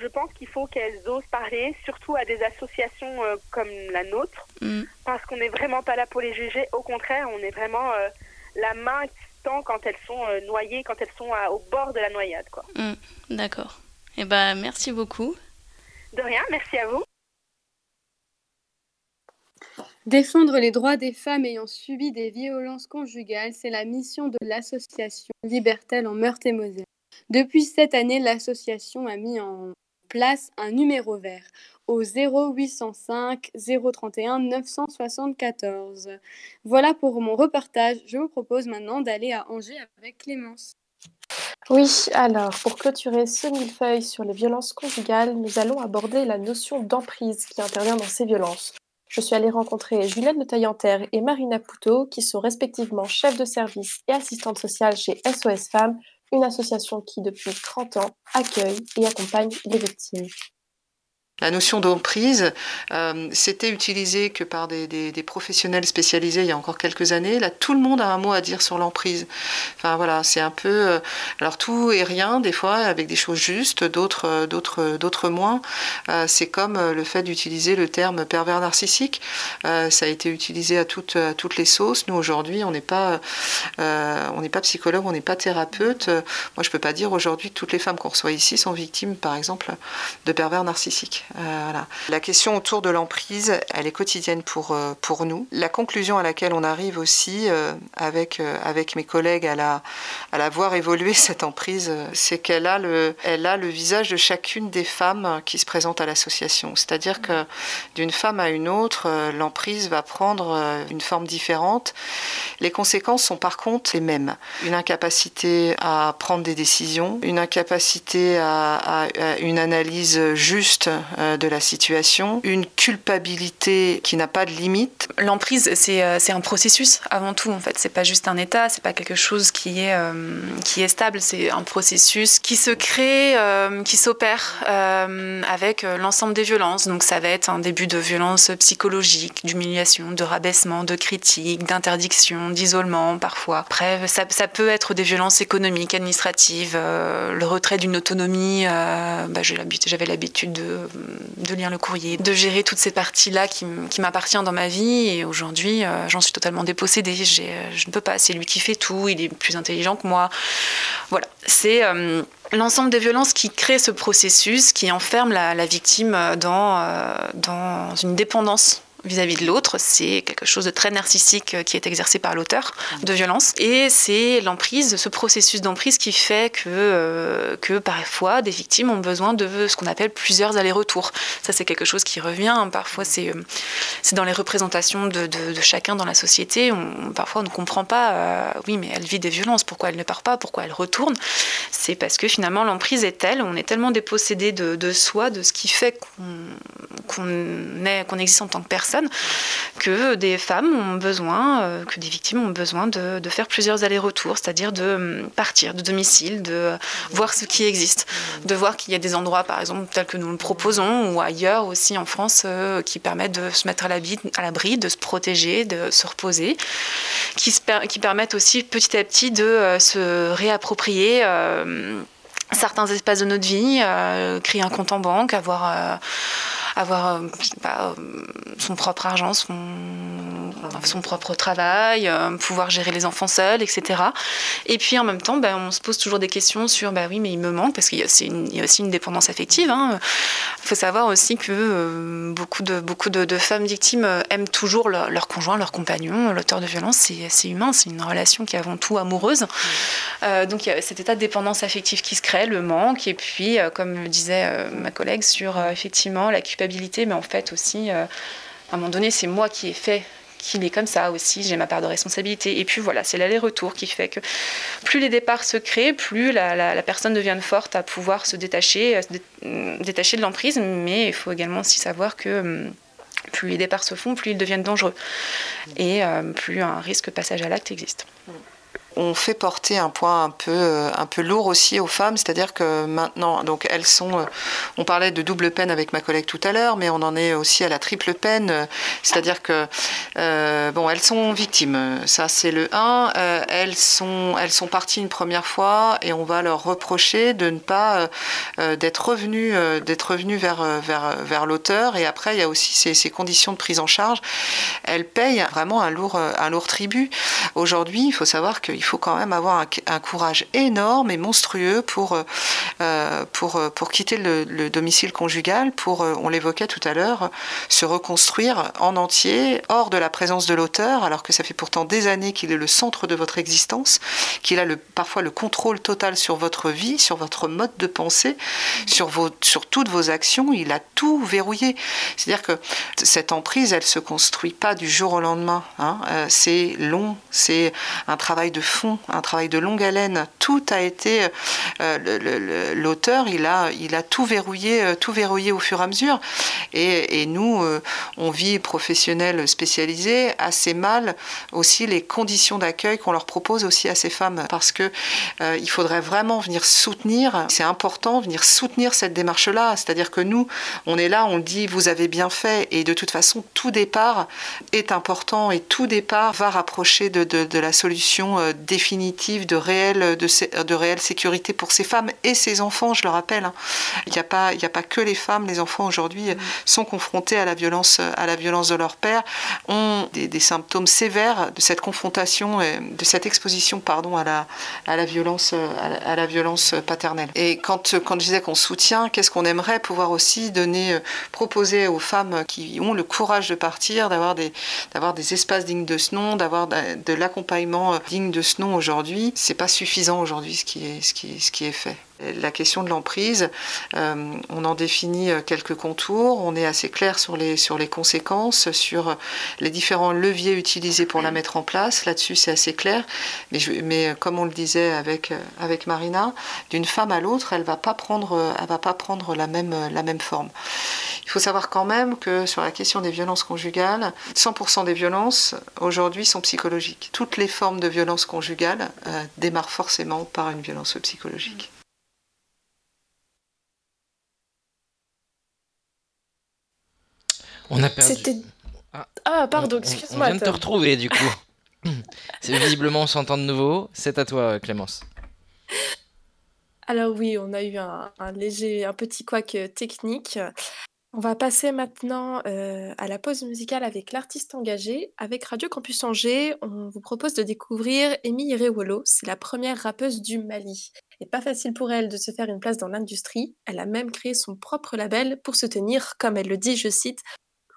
Je pense qu'il faut qu'elles osent parler, surtout à des associations euh, comme la nôtre, Mm, parce qu'on n'est vraiment pas là pour les juger. Au contraire, on est vraiment euh, la main qui tend quand elles sont euh, noyées, quand elles sont à- au bord de la noyade. Quoi. mm, D'accord. Eh ben, merci beaucoup. De rien, merci à vous. Défendre les droits des femmes ayant subi des violences conjugales, c'est la mission de l'association Libertel en Meurthe-et-Moselle. Depuis cette année, l'association a mis en place un numéro vert au 0805 031 974. Voilà pour mon reportage. Je vous propose maintenant d'aller à Angers avec Clémence. Oui, alors pour clôturer ce millefeuille sur les violences conjugales, nous allons aborder la notion d'emprise qui intervient dans ces violences. Je suis allée rencontrer Juliette de Taillanterre et Marina Poutot, qui sont respectivement chefs de service et assistantes sociales chez SOS Femmes, une association qui, depuis 30 ans, accueille et accompagne les victimes. La notion d'emprise, euh, c'était utilisé que par des, professionnels spécialisés il y a encore quelques années. Là, tout le monde a un mot à dire sur l'emprise. Enfin voilà, c'est un peu, euh, alors tout et rien des fois, avec des choses justes, d'autres, d'autres, d'autres moins. Euh, c'est comme le fait d'utiliser le terme pervers narcissique. Euh, ça a été utilisé à toutes, toutes les sauces. Nous aujourd'hui, on n'est pas, euh, on n'est pas psychologue, on n'est pas thérapeute. Moi, je peux pas dire aujourd'hui que toutes les femmes qu'on reçoit ici sont victimes, par exemple, de pervers narcissiques. Euh. La question autour de l'emprise, elle est quotidienne pour, euh, pour nous. La conclusion à laquelle on arrive aussi euh, avec, avec mes collègues à la, à la voir évoluer, cette emprise, c'est qu'elle a, le, a le visage de chacune des femmes qui se présentent à l'association. C'est-à-dire que d'une femme à une autre, l'emprise va prendre une forme différente. Les conséquences sont par contre les mêmes. Une incapacité à prendre des décisions, une incapacité à, à une analyse juste de la situation, une culpabilité qui n'a pas de limite. L'emprise, c'est un processus avant tout en fait. C'est pas juste un état, c'est pas quelque chose qui est, euh, qui est stable, c'est un processus qui se crée, euh, qui s'opère euh, avec l'ensemble des violences. Donc ça va être un début de violence psychologique, d'humiliation, de rabaissement, de critique, d'interdiction, d'isolement parfois. Après, ça, ça, peut être des violences économiques, administratives, le retrait d'une autonomie. Bah, J'avais l'habitude de de lire le courrier, de gérer toutes ces parties-là qui, qui m'appartiennent dans ma vie. Et aujourd'hui, euh, j'en suis totalement dépossédée. Je ne peux pas. C'est lui qui fait tout. Il est plus intelligent que moi. Voilà. C'est euh, l'ensemble des violences qui créent ce processus, qui enferme la, victime dans, euh, dans une dépendance vis-à-vis de l'autre, c'est quelque chose de très narcissique euh, qui est exercé par l'auteur de violence. Et c'est l'emprise, ce processus d'emprise qui fait que, euh, que parfois des victimes ont besoin de ce qu'on appelle plusieurs allers-retours. Ça, c'est quelque chose qui revient. Parfois, c'est euh, c'est dans les représentations de, chacun dans la société. Parfois, on ne comprend pas, oui, mais elle vit des violences, pourquoi elle ne part pas, pourquoi elle retourne? C'est parce que finalement, l'emprise est telle, on est tellement dépossédé de, soi, de ce qui fait qu'on est- qu'on existe en tant que personne, que des femmes ont besoin, euh, que des victimes ont besoin de, faire plusieurs allers-retours, c'est-à-dire de hum, partir de domicile, de voir ce qui existe, de voir qu'il y a des endroits, par exemple, tels que nous le proposons, ou ailleurs aussi en France, euh, qui permettent de se mettre à l'abri, de se protéger, de se reposer, qui, permettent aussi petit à petit de euh, se réapproprier. euh, certains espaces de notre vie, euh, créer un compte en banque, avoir, euh, avoir euh, je sais pas, euh, son propre argent, son, son propre travail, euh, pouvoir gérer les enfants seuls, etc. Et puis en même temps, ben, on se pose toujours des questions sur, bah oui, mais il me manque, parce qu'il y, a aussi une- il y a aussi une dépendance affective. hein. Il faut savoir aussi que euh, beaucoup, de, beaucoup de, de femmes victimes aiment toujours leur, leur conjoint, leur compagnon, l'auteur de violence, c'est humain, c'est une relation qui est avant tout amoureuse. Euh, donc il y a cet état de dépendance affective qui se crée, le manque, et puis euh, comme le disait ma collègue sur effectivement la culpabilité, mais en fait aussi, euh, à un moment donné, c'est moi qui ai fait qu'il est comme ça aussi, j'ai ma part de responsabilité. Et puis voilà, c'est l'aller-retour qui fait que plus les départs se créent, plus la, personne devient forte à pouvoir se détacher, à se euh, détacher de l'emprise, mais il faut également aussi savoir que plus les départs se font, plus ils deviennent dangereux. Et euh, plus un risque passage à l'acte existe. On fait porter un point un peu, euh, un peu lourd aussi aux femmes, c'est-à-dire que maintenant, donc elles sont, euh, on parlait de double peine avec ma collègue tout à l'heure, mais on en est aussi à la triple peine, euh, c'est-à-dire que, bon, elles sont victimes, ça c'est le 1, euh, elles, sont, elles sont parties une première fois et on va leur reprocher de ne pas, euh, d'être revenues, d'être revenues vers, vers, vers l'auteur, et après il y a aussi ces, ces conditions de prise en charge, elles payent vraiment un lourd, un lourd tribut. Aujourd'hui, il faut savoir qu'il faut quand même avoir un, courage énorme et monstrueux pour, euh, euh, pour, euh, pour quitter le, le domicile conjugal, pour, on l'évoquait tout à l'heure, se reconstruire en entier, hors de la présence de l'auteur, alors que ça fait pourtant des années qu'il est le centre de votre existence, qu'il a le, parfois le contrôle total sur votre vie, sur votre mode de pensée, sur, vos, sur toutes vos actions, il a tout verrouillé. C'est-à-dire que cette emprise, elle se construit pas du jour au lendemain. hein. C'est long, c'est un travail de un travail de longue haleine. Tout a été euh, le- l'auteur, il a, il a tout verrouillé, euh, tout verrouillé au fur et à mesure. Et, nous, euh, on vit professionnels spécialisés assez mal aussi les conditions d'accueil qu'on leur propose aussi à ces femmes, parce que euh, il faudrait vraiment venir soutenir. C'est important venir soutenir cette démarche-là. C'est-à-dire que nous, on est là, on dit vous avez bien fait, et de toute façon, tout départ est important et tout départ va rapprocher de, de- la solution euh, définitive de réelle, de, de sécurité pour ces femmes et ces enfants, je le rappelle. hein. Il n'y a, pas- a pas que les femmes, les enfants aujourd'hui euh, sont confrontés à la violence, à la violence de leur père, ont des, symptômes sévères de cette confrontation, de cette exposition pardon, à, la, à, la violence, euh, à, la, violence paternelle. Et quand, quand je disais qu'on soutient, qu'est-ce qu'on aimerait pouvoir aussi donner, euh, proposer aux femmes qui ont le courage de partir, d'avoir des, des espaces dignes de ce nom, d'avoir de, l'accompagnement digne de ce aujourd'hui, c'est pas suffisant aujourd'hui ce qui est, ce qui, ce qui est fait. La question de l'emprise, euh, on en définit euh, quelques contours, on est assez clair sur les, sur les conséquences, sur les différents leviers utilisés pour la mettre en place. Là-dessus, c'est assez clair. Mais, je- mais comme on le disait avec, euh, avec Marina, d'une femme à l'autre, elle ne va pas prendre, euh, elle va pas prendre la, même, euh, la même forme. Il faut savoir quand même que sur la question des violences conjugales, 100% des violences aujourd'hui sont psychologiques. Toutes les formes de violence conjugale euh, démarrent forcément par une violence psychologique. On a perdu. C'était. Ah, pardon, On- on- excuse-moi. On vient de te retrouver du coup. C'est visiblement on s'entend de nouveau. C'est à toi Clémence. Alors oui, on a eu un, un léger, un petit couac euh, technique. On va passer maintenant euh, à la pause musicale avec l'artiste engagé. Avec Radio Campus Angers, on vous propose de découvrir Amy Irewolo. C'est la première rappeuse du Mali. Et pas facile pour elle de se faire une place dans l'industrie. Elle a même créé son propre label pour se tenir, comme elle le dit, je cite,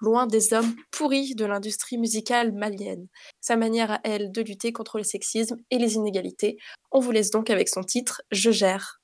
loin des hommes pourris de l'industrie musicale malienne. Sa manière à elle de lutter contre le sexisme et les inégalités. On vous laisse donc avec son titre Je gère.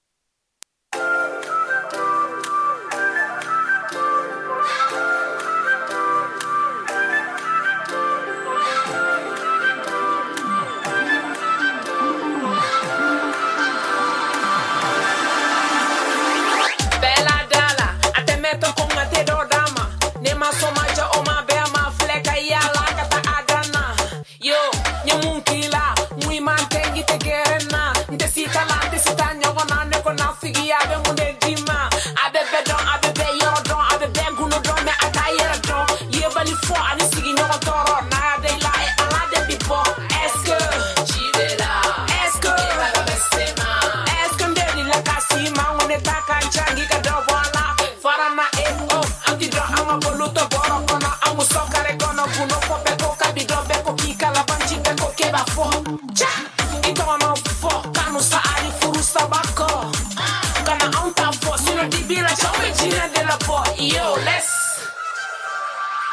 I be beg no don, me attire don. Yeah, but for I'm singing no one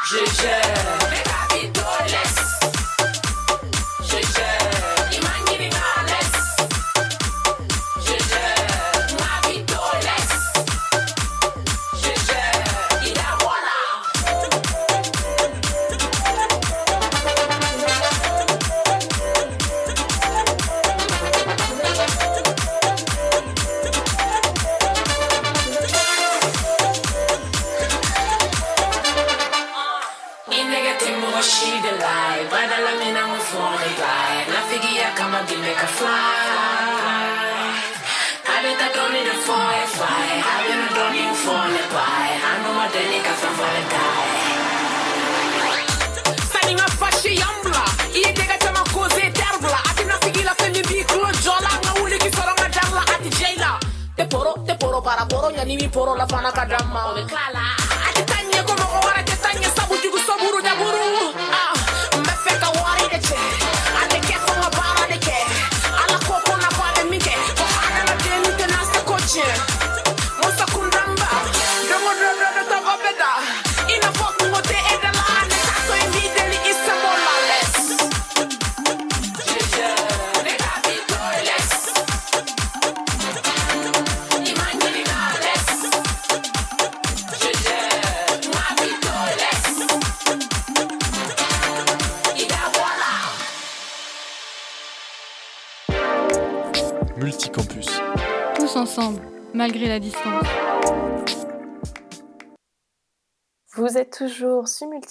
Je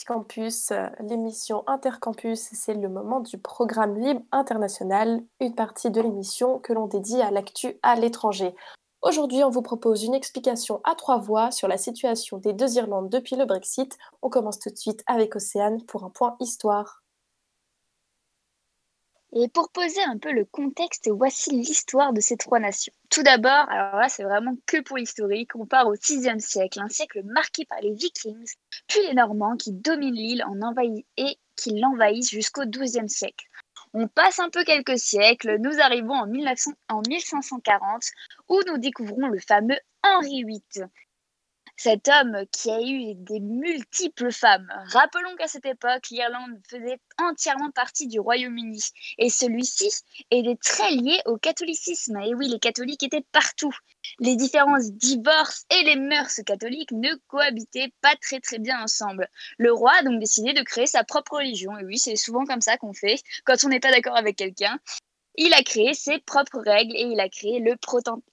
Multicampus, euh, l'émission Intercampus, c'est le moment du programme Libre International, une partie de l'émission que l'on dédie à l'actu à l'étranger. Aujourd'hui, on vous propose une explication à trois voix sur la situation des deux Irlandes depuis le Brexit. On commence tout de suite avec Océane pour un point histoire. Et pour poser un peu le contexte, voici l'histoire de ces trois nations. Tout d'abord, alors là, c'est vraiment que pour l'historique. On part au VIe siècle, un siècle marqué par les Vikings, puis les Normands qui dominent l'île en et qui l'envahissent jusqu'au XIIe siècle. On passe un peu quelques siècles, nous arrivons en, 1900 en 1540 où nous découvrons le fameux Henri VIII. Cet homme qui a eu des multiples femmes. Rappelons qu'à cette époque, l'Irlande faisait entièrement partie du Royaume-Uni et celui-ci était très lié au catholicisme. Et oui, les catholiques étaient partout. Les différents divorces et les mœurs catholiques ne cohabitaient pas très très bien ensemble. Le roi a donc décidé de créer sa propre religion. Et oui, c'est souvent comme ça qu'on fait quand on n'est pas d'accord avec quelqu'un. Il a créé ses propres règles et il a créé le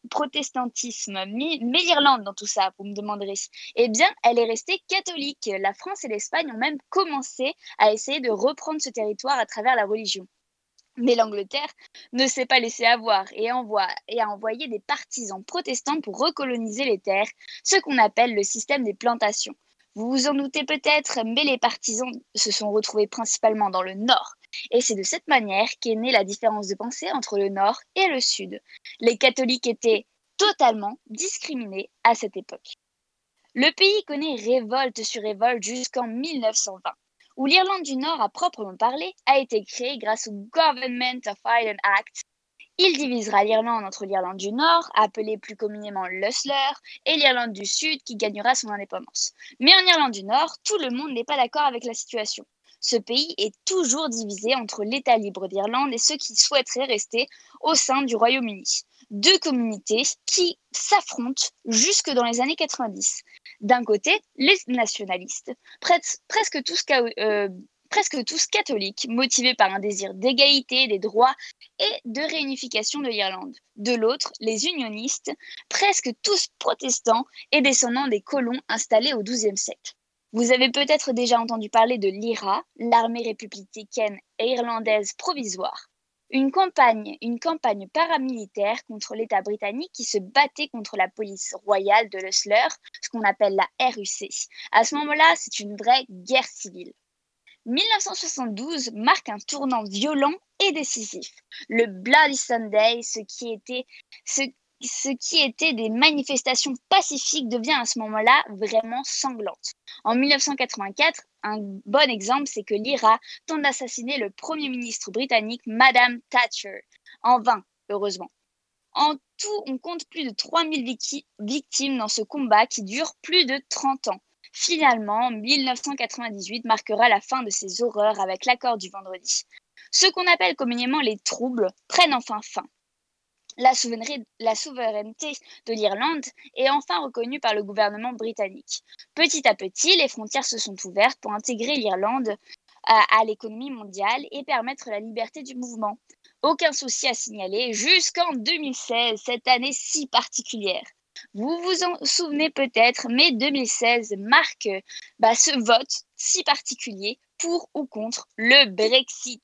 protestantisme. Mais, l'Irlande dans tout ça, vous me demanderez. Eh bien, elle est restée catholique. La France et l'Espagne ont même commencé à essayer de reprendre ce territoire à travers la religion. Mais l'Angleterre ne s'est pas laissée avoir et a envoyé des partisans protestants pour recoloniser les terres, ce qu'on appelle le système des plantations. Vous vous en doutez peut-être, mais les partisans se sont retrouvés principalement dans le nord. Et c'est de cette manière qu'est née la différence de pensée entre le nord et le sud. Les catholiques étaient totalement discriminés à cette époque. Le pays connaît révolte sur révolte jusqu'en 1920, où l'Irlande du Nord, à proprement parler, a été créée grâce au Government of Ireland Act, Il divisera l'Irlande entre l'Irlande du Nord, appelée plus communément l'Ulster, et l'Irlande du Sud qui gagnera son indépendance. Mais en Irlande du Nord, tout le monde n'est pas d'accord avec la situation. Ce pays est toujours divisé entre l'État libre d'Irlande et ceux qui souhaiteraient rester au sein du Royaume-Uni. Deux communautés qui s'affrontent jusque dans les années 90. D'un côté, les nationalistes, pres- presque tous, euh, presque tous catholiques, motivés par un désir d'égalité, des droits et de réunification de l'Irlande. De l'autre, les unionistes, presque tous protestants et descendants des colons installés au XIIe siècle. Vous avez peut-être déjà entendu parler de l'IRA, l'armée républicaine et irlandaise provisoire. Une campagne, une campagne paramilitaire contre l'État britannique qui se battait contre la police royale de l'Ulster, ce qu'on appelle la RUC. À ce moment-là, c'est une vraie guerre civile. 1972 marque un tournant violent et décisif. Le Bloody Sunday, ce qui était, ce, ce qui était des manifestations pacifiques, devient à ce moment-là vraiment sanglante. En 1984, un bon exemple, c'est que l'IRA tente d'assassiner le Premier ministre britannique, Madame Thatcher, en vain, heureusement. En tout, on compte plus de 3000 victi- victimes dans ce combat qui dure plus de 30 ans. Finalement, 1998 marquera la fin de ces horreurs avec l'accord du vendredi. Ce qu'on appelle communément les troubles prennent enfin fin. La souveraineté, de l'Irlande est enfin reconnue par le gouvernement britannique. Petit à petit, les frontières se sont ouvertes pour intégrer l'Irlande à, à l'économie mondiale et permettre la liberté du mouvement. Aucun souci à signaler jusqu'en 2016, cette année si particulière. Vous vous en souvenez peut-être, mais 2016 marque bah, ce vote si particulier pour ou contre le Brexit.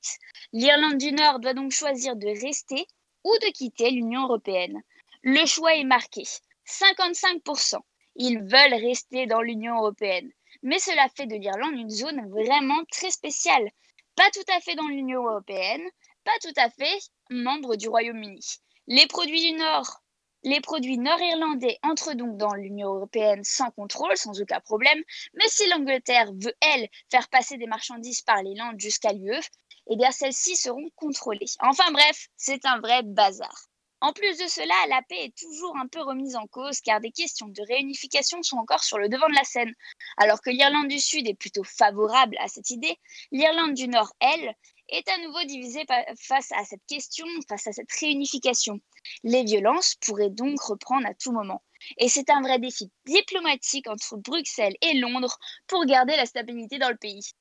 L'Irlande du Nord doit donc choisir de rester ou de quitter l'Union européenne. Le choix est marqué. 55%. Ils veulent rester dans l'Union européenne. Mais cela fait de l'Irlande une zone vraiment très spéciale. Pas tout à fait dans l'Union européenne, pas tout à fait membre du Royaume-Uni. Les produits du Nord les produits nord-irlandais entrent donc dans l'Union européenne sans contrôle, sans aucun problème, mais si l'Angleterre veut, elle, faire passer des marchandises par les Landes jusqu'à l'UE, eh bien celles-ci seront contrôlées. Enfin bref, c'est un vrai bazar. En plus de cela, la paix est toujours un peu remise en cause car des questions de réunification sont encore sur le devant de la scène. Alors que l'Irlande du Sud est plutôt favorable à cette idée, l'Irlande du Nord, elle, est à nouveau divisée face à cette question, face à cette réunification. Les violences pourraient donc reprendre à tout moment. Et c'est un vrai défi diplomatique entre Bruxelles et Londres pour garder la stabilité dans le pays.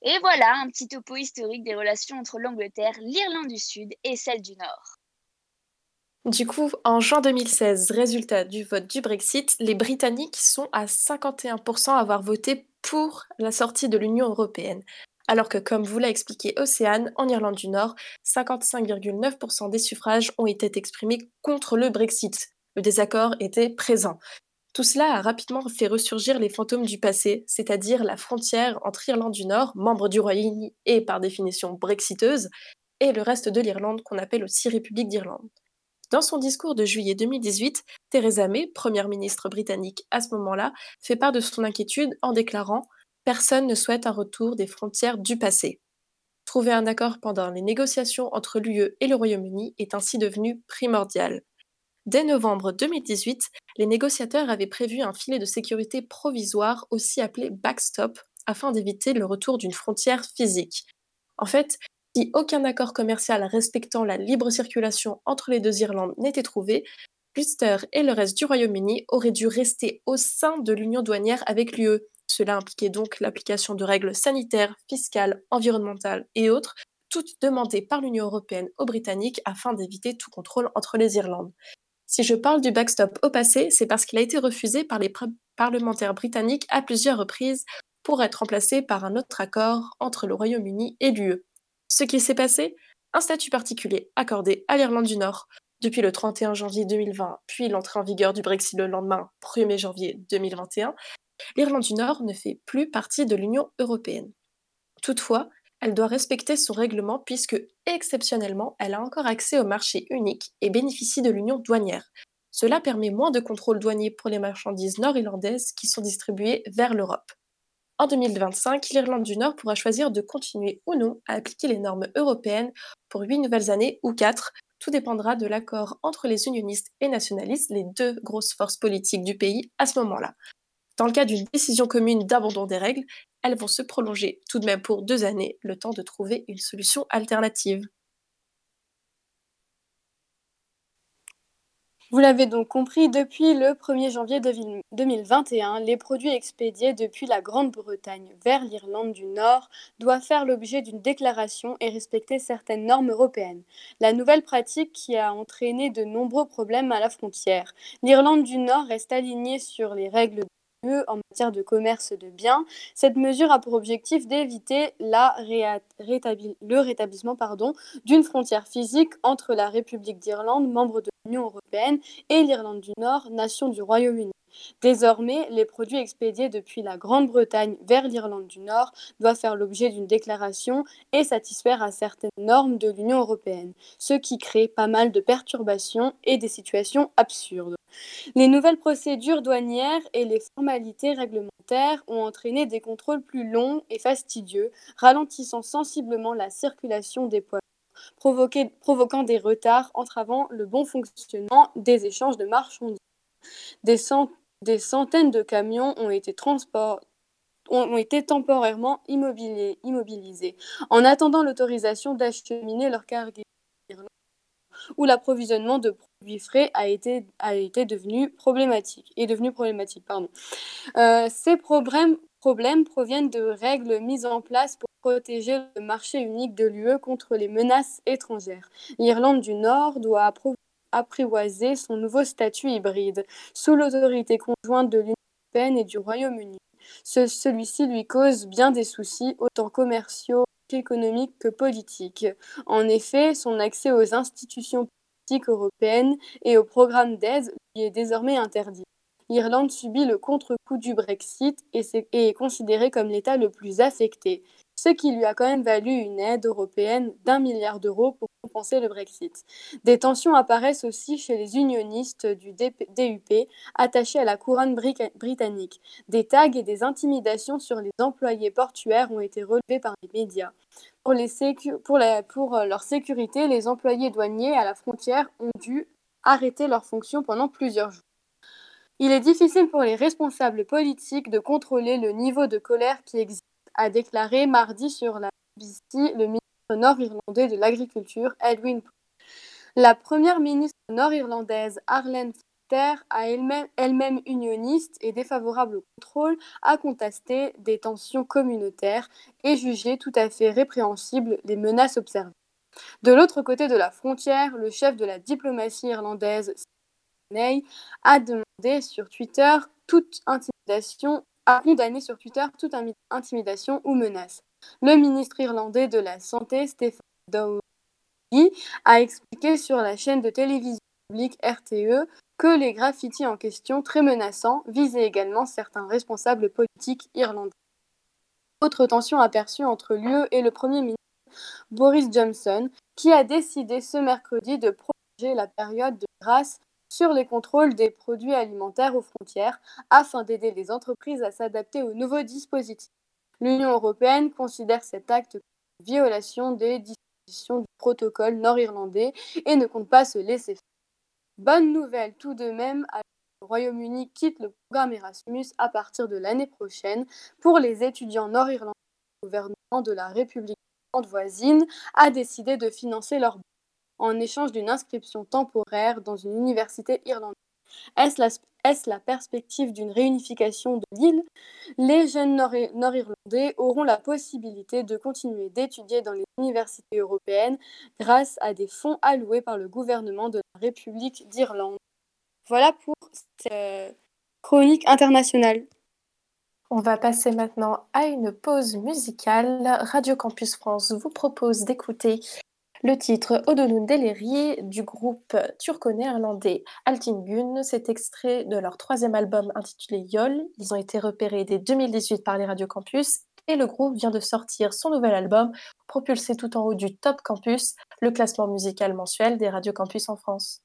Et voilà un petit topo historique des relations entre l'Angleterre, l'Irlande du Sud et celle du Nord. Du coup, en juin 2016, résultat du vote du Brexit, les Britanniques sont à 51% à avoir voté pour la sortie de l'Union européenne. Alors que, comme vous l'a expliqué Océane, en Irlande du Nord, 55,9% des suffrages ont été exprimés contre le Brexit. Le désaccord était présent. Tout cela a rapidement fait ressurgir les fantômes du passé, c'est-à-dire la frontière entre Irlande du Nord, membre du Royaume-Uni et par définition brexiteuse, et le reste de l'Irlande qu'on appelle aussi République d'Irlande. Dans son discours de juillet 2018, Theresa May, première ministre britannique à ce moment-là, fait part de son inquiétude en déclarant Personne ne souhaite un retour des frontières du passé. Trouver un accord pendant les négociations entre l'UE et le Royaume-Uni est ainsi devenu primordial. Dès novembre 2018, les négociateurs avaient prévu un filet de sécurité provisoire, aussi appelé backstop, afin d'éviter le retour d'une frontière physique. En fait, si aucun accord commercial respectant la libre circulation entre les deux Irlandes n'était trouvé, l'Ulster et le reste du Royaume-Uni auraient dû rester au sein de l'union douanière avec l'UE. Cela impliquait donc l'application de règles sanitaires, fiscales, environnementales et autres, toutes demandées par l'Union européenne aux Britanniques afin d'éviter tout contrôle entre les Irlandes. Si je parle du backstop au passé, c'est parce qu'il a été refusé par les parlementaires britanniques à plusieurs reprises pour être remplacé par un autre accord entre le Royaume-Uni et l'UE. Ce qui s'est passé? Un statut particulier accordé à l'Irlande du Nord depuis le 31 janvier 2020, puis l'entrée en vigueur du Brexit le lendemain, 1er janvier 2021, l'Irlande du Nord ne fait plus partie de l'Union européenne. Toutefois, elle doit respecter son règlement puisque, exceptionnellement, elle a encore accès au marché unique et bénéficie de l'union douanière. Cela permet moins de contrôle douanier pour les marchandises nord-irlandaises qui sont distribuées vers l'Europe. En 2025, l'Irlande du Nord pourra choisir de continuer ou non à appliquer les normes européennes pour 8 nouvelles années ou 4, Tout dépendra de l'accord entre les unionistes et nationalistes, les deux grosses forces politiques du pays à ce moment-là. Dans le cas d'une décision commune d'abandon des règles, elles vont se prolonger tout de même pour deux années, le temps de trouver une solution alternative. Vous l'avez donc compris, depuis le 1er janvier 2021, les produits expédiés depuis la Grande-Bretagne vers l'Irlande du Nord doivent faire l'objet d'une déclaration et respecter certaines normes européennes. La nouvelle pratique qui a entraîné de nombreux problèmes à la frontière. L'Irlande du Nord reste alignée sur les règles en matière de commerce de biens. Cette mesure a pour objectif d'éviter le rétablissement d'une frontière physique entre la République d'Irlande, membre de l'Union européenne, et l'Irlande du Nord, nation du Royaume-Uni. Désormais, les produits expédiés depuis la Grande-Bretagne vers l'Irlande du Nord doivent faire l'objet d'une déclaration et satisfaire à certaines normes de l'Union européenne, ce qui crée pas mal de perturbations et des situations absurdes. Les nouvelles procédures douanières et les formalités réglementaires ont entraîné des contrôles plus longs et fastidieux, ralentissant sensiblement la circulation des poids provoquant des retards entravant le bon fonctionnement des échanges de marchandises. Des centaines de camions ont été, temporairement immobilisés en attendant l'autorisation d'acheminer leur cargaison où l'approvisionnement de produits frais a été, devenu problématique. Est devenu problématique pardon. Euh, ces problèmes, problèmes proviennent de règles mises en place pour protéger le marché unique de l'UE contre les menaces étrangères. L'Irlande du Nord doit apprivoiser son nouveau statut hybride sous l'autorité conjointe de l'Union européenne et du Royaume-Uni. Ce, Celui-ci lui cause bien des soucis, autant commerciaux qu'économiques que politiques. En effet, son accès aux institutions politiques européennes et aux programmes d'aide lui est désormais interdit. L'Irlande subit le contre-coup du Brexit et est considérée comme l'État le plus affecté ce qui lui a quand même valu une aide européenne d'un milliard d'euros pour compenser le Brexit. Des tensions apparaissent aussi chez les unionistes du DUP attachés à la couronne britannique. Des tags et des intimidations sur les employés portuaires ont été relevés par les médias. Pour, euh, leur sécurité, les employés douaniers à la frontière ont dû arrêter leurs fonctions pendant plusieurs jours. Il est difficile pour les responsables politiques de contrôler le niveau de colère qui existe a déclaré mardi sur la BBC le ministre nord-irlandais de l'Agriculture, Edwin La première ministre nord-irlandaise, Arlene Foster, elle-même unioniste et défavorable au contrôle, a contesté des tensions communautaires et jugé tout à fait répréhensibles les menaces observées. De l'autre côté de la frontière, le chef de la diplomatie irlandaise, a demandé sur Twitter toute intimidation a condamné sur Twitter toute intimidation ou menace. Le ministre irlandais de la Santé, Stéphane Dowie, a expliqué sur la chaîne de télévision publique RTE que les graffitis en question, très menaçants, visaient également certains responsables politiques irlandais. Autre tension aperçue entre l'UE et le Premier ministre Boris Johnson, qui a décidé ce mercredi de prolonger la période de grâce sur les contrôles des produits alimentaires aux frontières afin d'aider les entreprises à s'adapter aux nouveaux dispositifs. L'Union européenne considère cet acte comme une violation des dispositions du protocole nord-irlandais et ne compte pas se laisser faire. Bonne nouvelle tout de même, le Royaume-Uni quitte le programme Erasmus à partir de l'année prochaine pour les étudiants nord-irlandais. Le gouvernement de la République voisine a décidé de financer leur en échange d'une inscription temporaire dans une université irlandaise. Est-ce la, perspective d'une réunification de l'île? Les jeunes nord-irlandais auront la possibilité de continuer d'étudier dans les universités européennes grâce à des fonds alloués par le gouvernement de la République d'Irlande. Voilà pour cette euh, chronique internationale. On va passer maintenant à une pause musicale. Radio Campus France vous propose d'écouter le titre Odonun Deleri du groupe turco-néerlandais Altingun, c'est extrait de leur troisième album intitulé Yol. Ils ont été repérés dès 2018 par les radios campus et le groupe vient de sortir son nouvel album propulsé tout en haut du Top Campus, le classement musical mensuel des radios campus en France.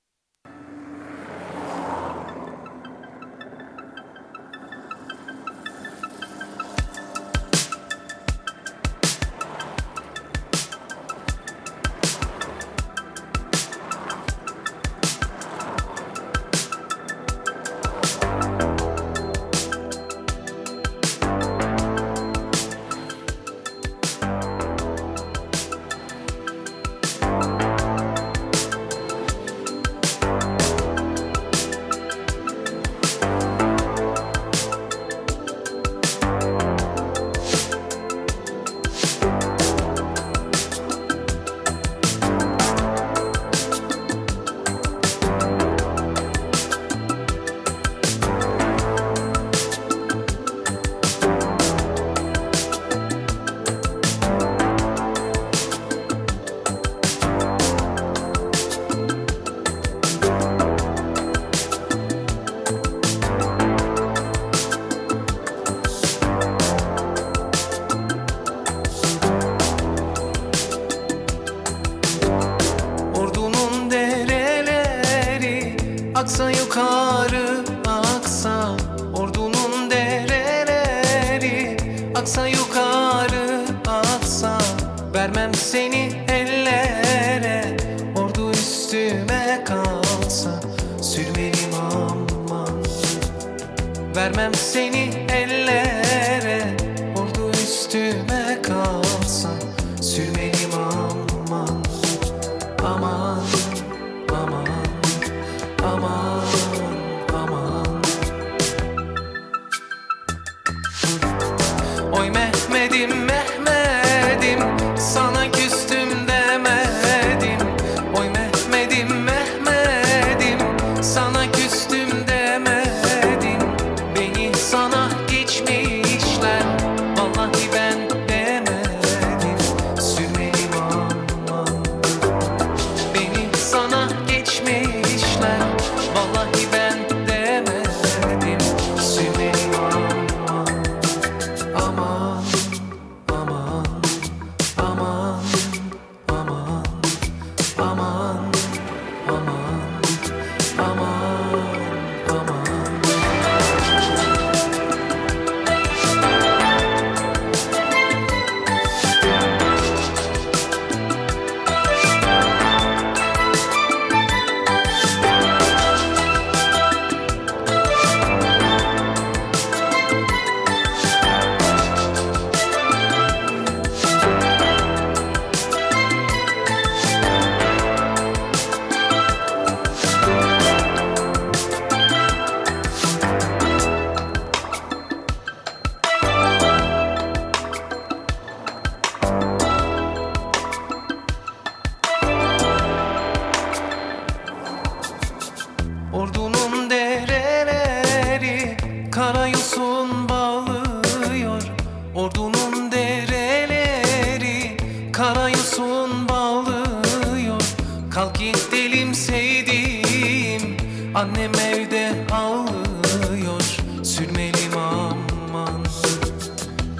Annem evde ağlıyor Sürmelim aman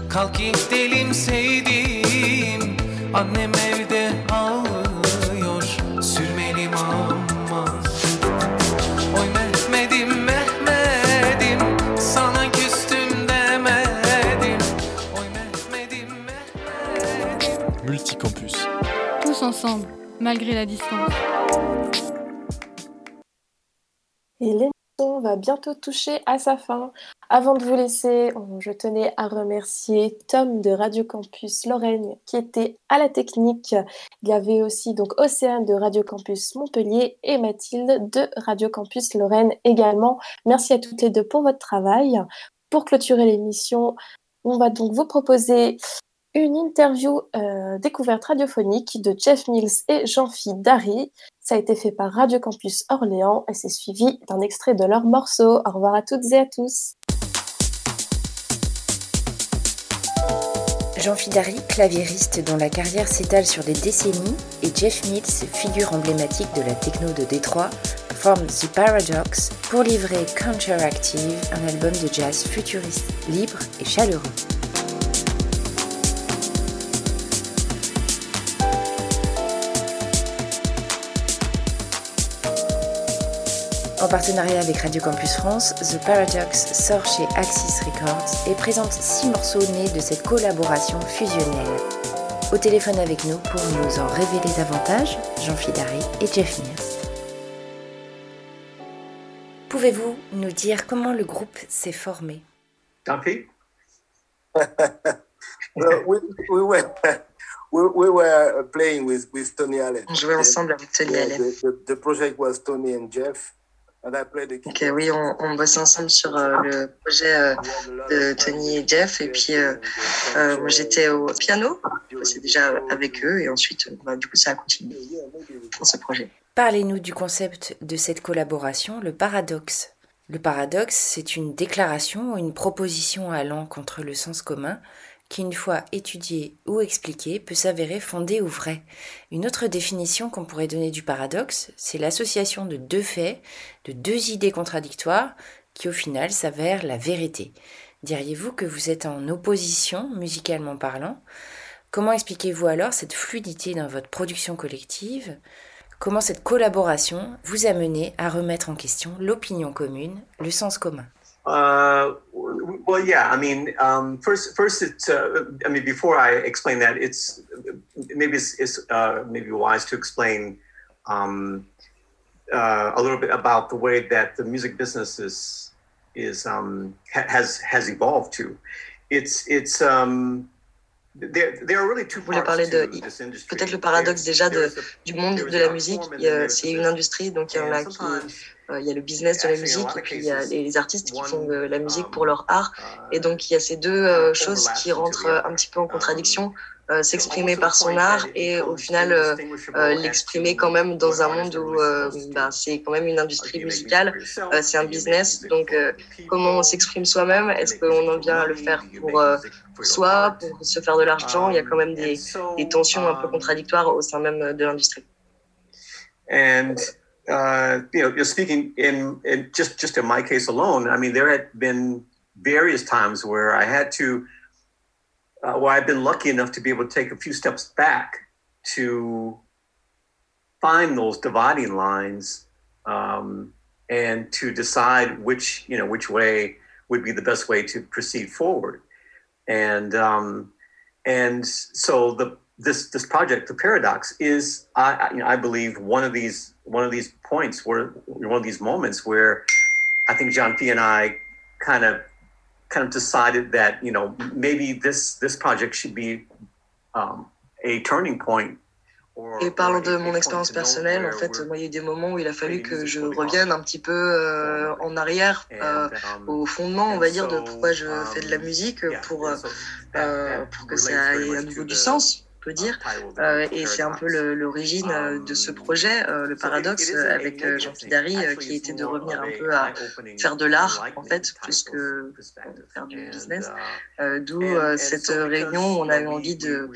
Kalk gidelim sevdiğim Annem evde ağlıyor Sürmelim aman Oy Mehmet'im Mehmet'im Sana küstüm demedim Oy Mehmet'im Multicampus. Tous ensemble, malgré la distance. Et l'émission va bientôt toucher à sa fin. Avant de vous laisser, je tenais à remercier Tom de Radio Campus Lorraine qui était à la technique. Il y avait aussi donc Océane de Radio Campus Montpellier et Mathilde de Radio Campus Lorraine également. Merci à toutes les deux pour votre travail. Pour clôturer l'émission, on va donc vous proposer une interview euh, découverte radiophonique de Jeff Mills et Jean-Philippe Dari. Ça a été fait par Radio Campus Orléans et c'est suivi d'un extrait de leur morceau. Au revoir à toutes et à tous. Jean Fidari, claviériste dont la carrière s'étale sur des décennies, et Jeff Mills, figure emblématique de la techno de Détroit, forment The Paradox pour livrer Counteractive, un album de jazz futuriste, libre et chaleureux. En partenariat avec Radio Campus France, The Paradox sort chez Axis Records et présente six morceaux nés de cette collaboration fusionnelle. Au téléphone avec nous pour nous en révéler davantage, Jean Fidari et Jeff Mills. Pouvez-vous nous dire comment le groupe s'est formé? Dumpy? well, we, we were we, we were playing with, with Tony Allen. On jouait ensemble avec Tony Allen. The, the, the project was Tony and Jeff, Donc euh, oui, on, on bossait ensemble sur euh, le projet euh, de Tony et Jeff. Et puis euh, euh, moi j'étais au piano, je bossais déjà avec eux. Et ensuite, bah, du coup, ça a continué dans ce projet. Parlez-nous du concept de cette collaboration, le paradoxe. Le paradoxe, c'est une déclaration ou une proposition allant contre le sens commun qui, une fois étudiée ou expliquée, peut s'avérer fondée ou vraie. Une autre définition qu'on pourrait donner du paradoxe, c'est l'association de deux faits, de deux idées contradictoires, qui au final s'avèrent la vérité. Diriez-vous que vous êtes en opposition, musicalement parlant? Comment expliquez-vous alors cette fluidité dans votre production collective? Comment cette collaboration vous a mené à remettre en question l'opinion commune, le sens commun? Uh, well, yeah. I mean, um, first, first, it's. Uh, I mean, before I explain that, it's maybe it's, it's uh, maybe wise to explain um, uh, a little bit about the way that the music business is is um, ha- has has evolved to. It's it's um, there. There are really two parts parler de peut-être le paradoxe déjà de, du monde de la musique. Il y a- C'est une industrie, donc il y en a qui, il y a le business de la musique et puis il y a les, les artistes qui font de la musique pour leur art. Et donc il y a ces deux euh, choses qui rentrent euh, un petit peu en contradiction. euh, s'exprimer par son art et au final euh, euh, l'exprimer quand même dans un monde où euh, ben, c'est quand même une industrie musicale, euh, c'est un business. Donc euh, comment on s'exprime soi-même? Est-ce qu'on en vient à le faire pour, euh, pour soi, pour se faire de l'argent? Il y a quand même des, des tensions un peu contradictoires au sein même de l'industrie. And uh, you know, just speaking in, in just just in my case alone, I mean, there had been various times where I had to, uh, where I've been lucky enough to be able to take a few steps back to find those dividing lines um, and to decide which you know which way would be the best way to proceed forward. And um, and so the this this project, the paradox, is I you know I believe one of these one of these points where one of these moments where I think John P and I kind of kind of decided that you know maybe this this project should be um, a turning point. Et parlant de mon expérience personnelle, en fait, moi, il y a eu des moments où il a fallu que je revienne un petit peu euh, en arrière, euh, au fondement, on va dire, de pourquoi je fais de la musique, pour, euh, euh, pour que ça ait à nouveau du sens, peut dire. Euh, et c'est un peu l'origine euh, de ce projet, euh, le paradoxe, avec Jean Fidari, qui était de revenir un peu à faire de l'art, en fait, plus que faire du business. Euh, D'où cette réunion où on a eu envie de,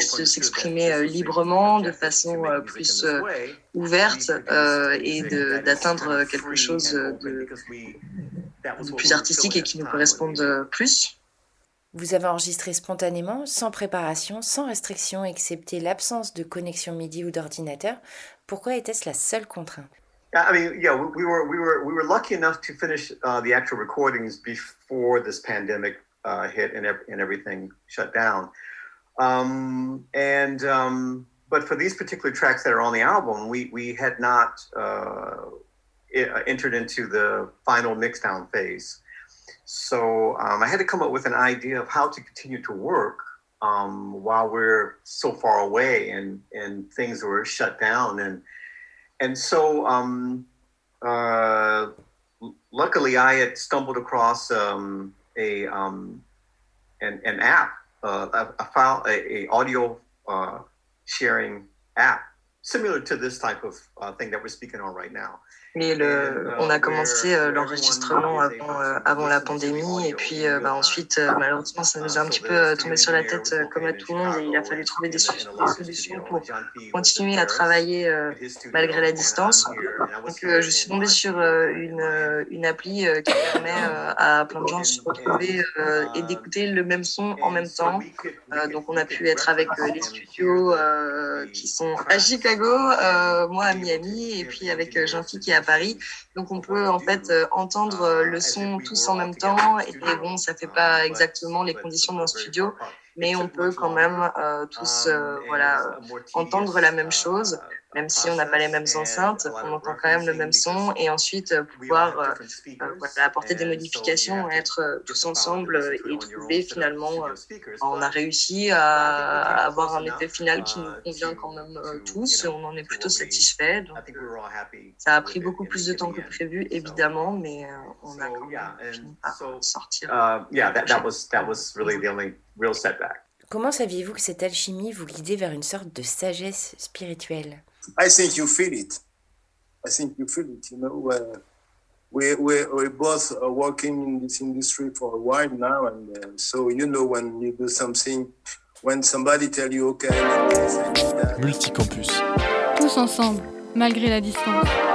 s'exprimer librement, de façon plus ouverte euh, et d'atteindre quelque chose de, de plus artistique et qui nous corresponde plus. Vous avez enregistré spontanément, sans préparation, sans restriction, excepté l'absence de connexion MIDI ou d'ordinateur. Pourquoi était-ce la seule contrainte? I mean, yeah, we, we were we were we were lucky enough to finish uh, the actual recordings before this pandemic uh, hit and and everything shut down. Um, and um, but for these particular tracks that are on the album, we we had not uh, i- entered into the final mixdown phase. So um, I had to come up with an idea of how to continue to work um, while we're so far away and and things were shut down. And and so um, uh, luckily I had stumbled across um, a um, an, an app, uh, file, a, a audio uh, sharing app, similar to this type of uh, thing that we're speaking on right now. Mais le, on a commencé euh, l'enregistrement avant, euh, avant la pandémie et puis euh, bah, ensuite malheureusement ça nous a un petit peu tombé sur la tête comme à tout le monde et il a fallu trouver des, so- des solutions pour continuer à travailler malgré la distance. Donc euh, je suis tombée sur euh, une, euh, une appli euh, qui permet euh, à plein de gens de se retrouver euh, et d'écouter le même son en même temps. Euh, donc on a pu être avec euh, les studios euh, qui sont à Chicago, euh, moi à Miami et puis avec Jean-Phi qui est à Paris. Donc on peut en fait euh, entendre euh, le son tous en même temps et bon ça fait pas exactement les conditions d'un studio mais on peut quand même euh, tous euh, voilà entendre la même chose même si on n'a pas les mêmes enceintes on entend quand même le même son et ensuite euh, pouvoir euh, euh, voilà, apporter des modifications et être tous ensemble et trouver finalement euh, on a réussi à, avoir un effet final qui nous convient quand même euh, tous on en est plutôt satisfait donc euh, ça a pris beaucoup plus de temps que prévu évidemment mais euh, on a quand même fini par sortir. Uh, yeah, that, that was that was really the only real setback. Comment saviez-vous que cette alchimie vous guidait vers une sorte de sagesse? spirituelle I think you feel it. I think you feel it. You know, uh, we we we both are working in this industry for a while now, and uh, so you know when you do something, when somebody tell you, okay, I need this, I need that. Multicampus. Tous ensemble, malgré la distance.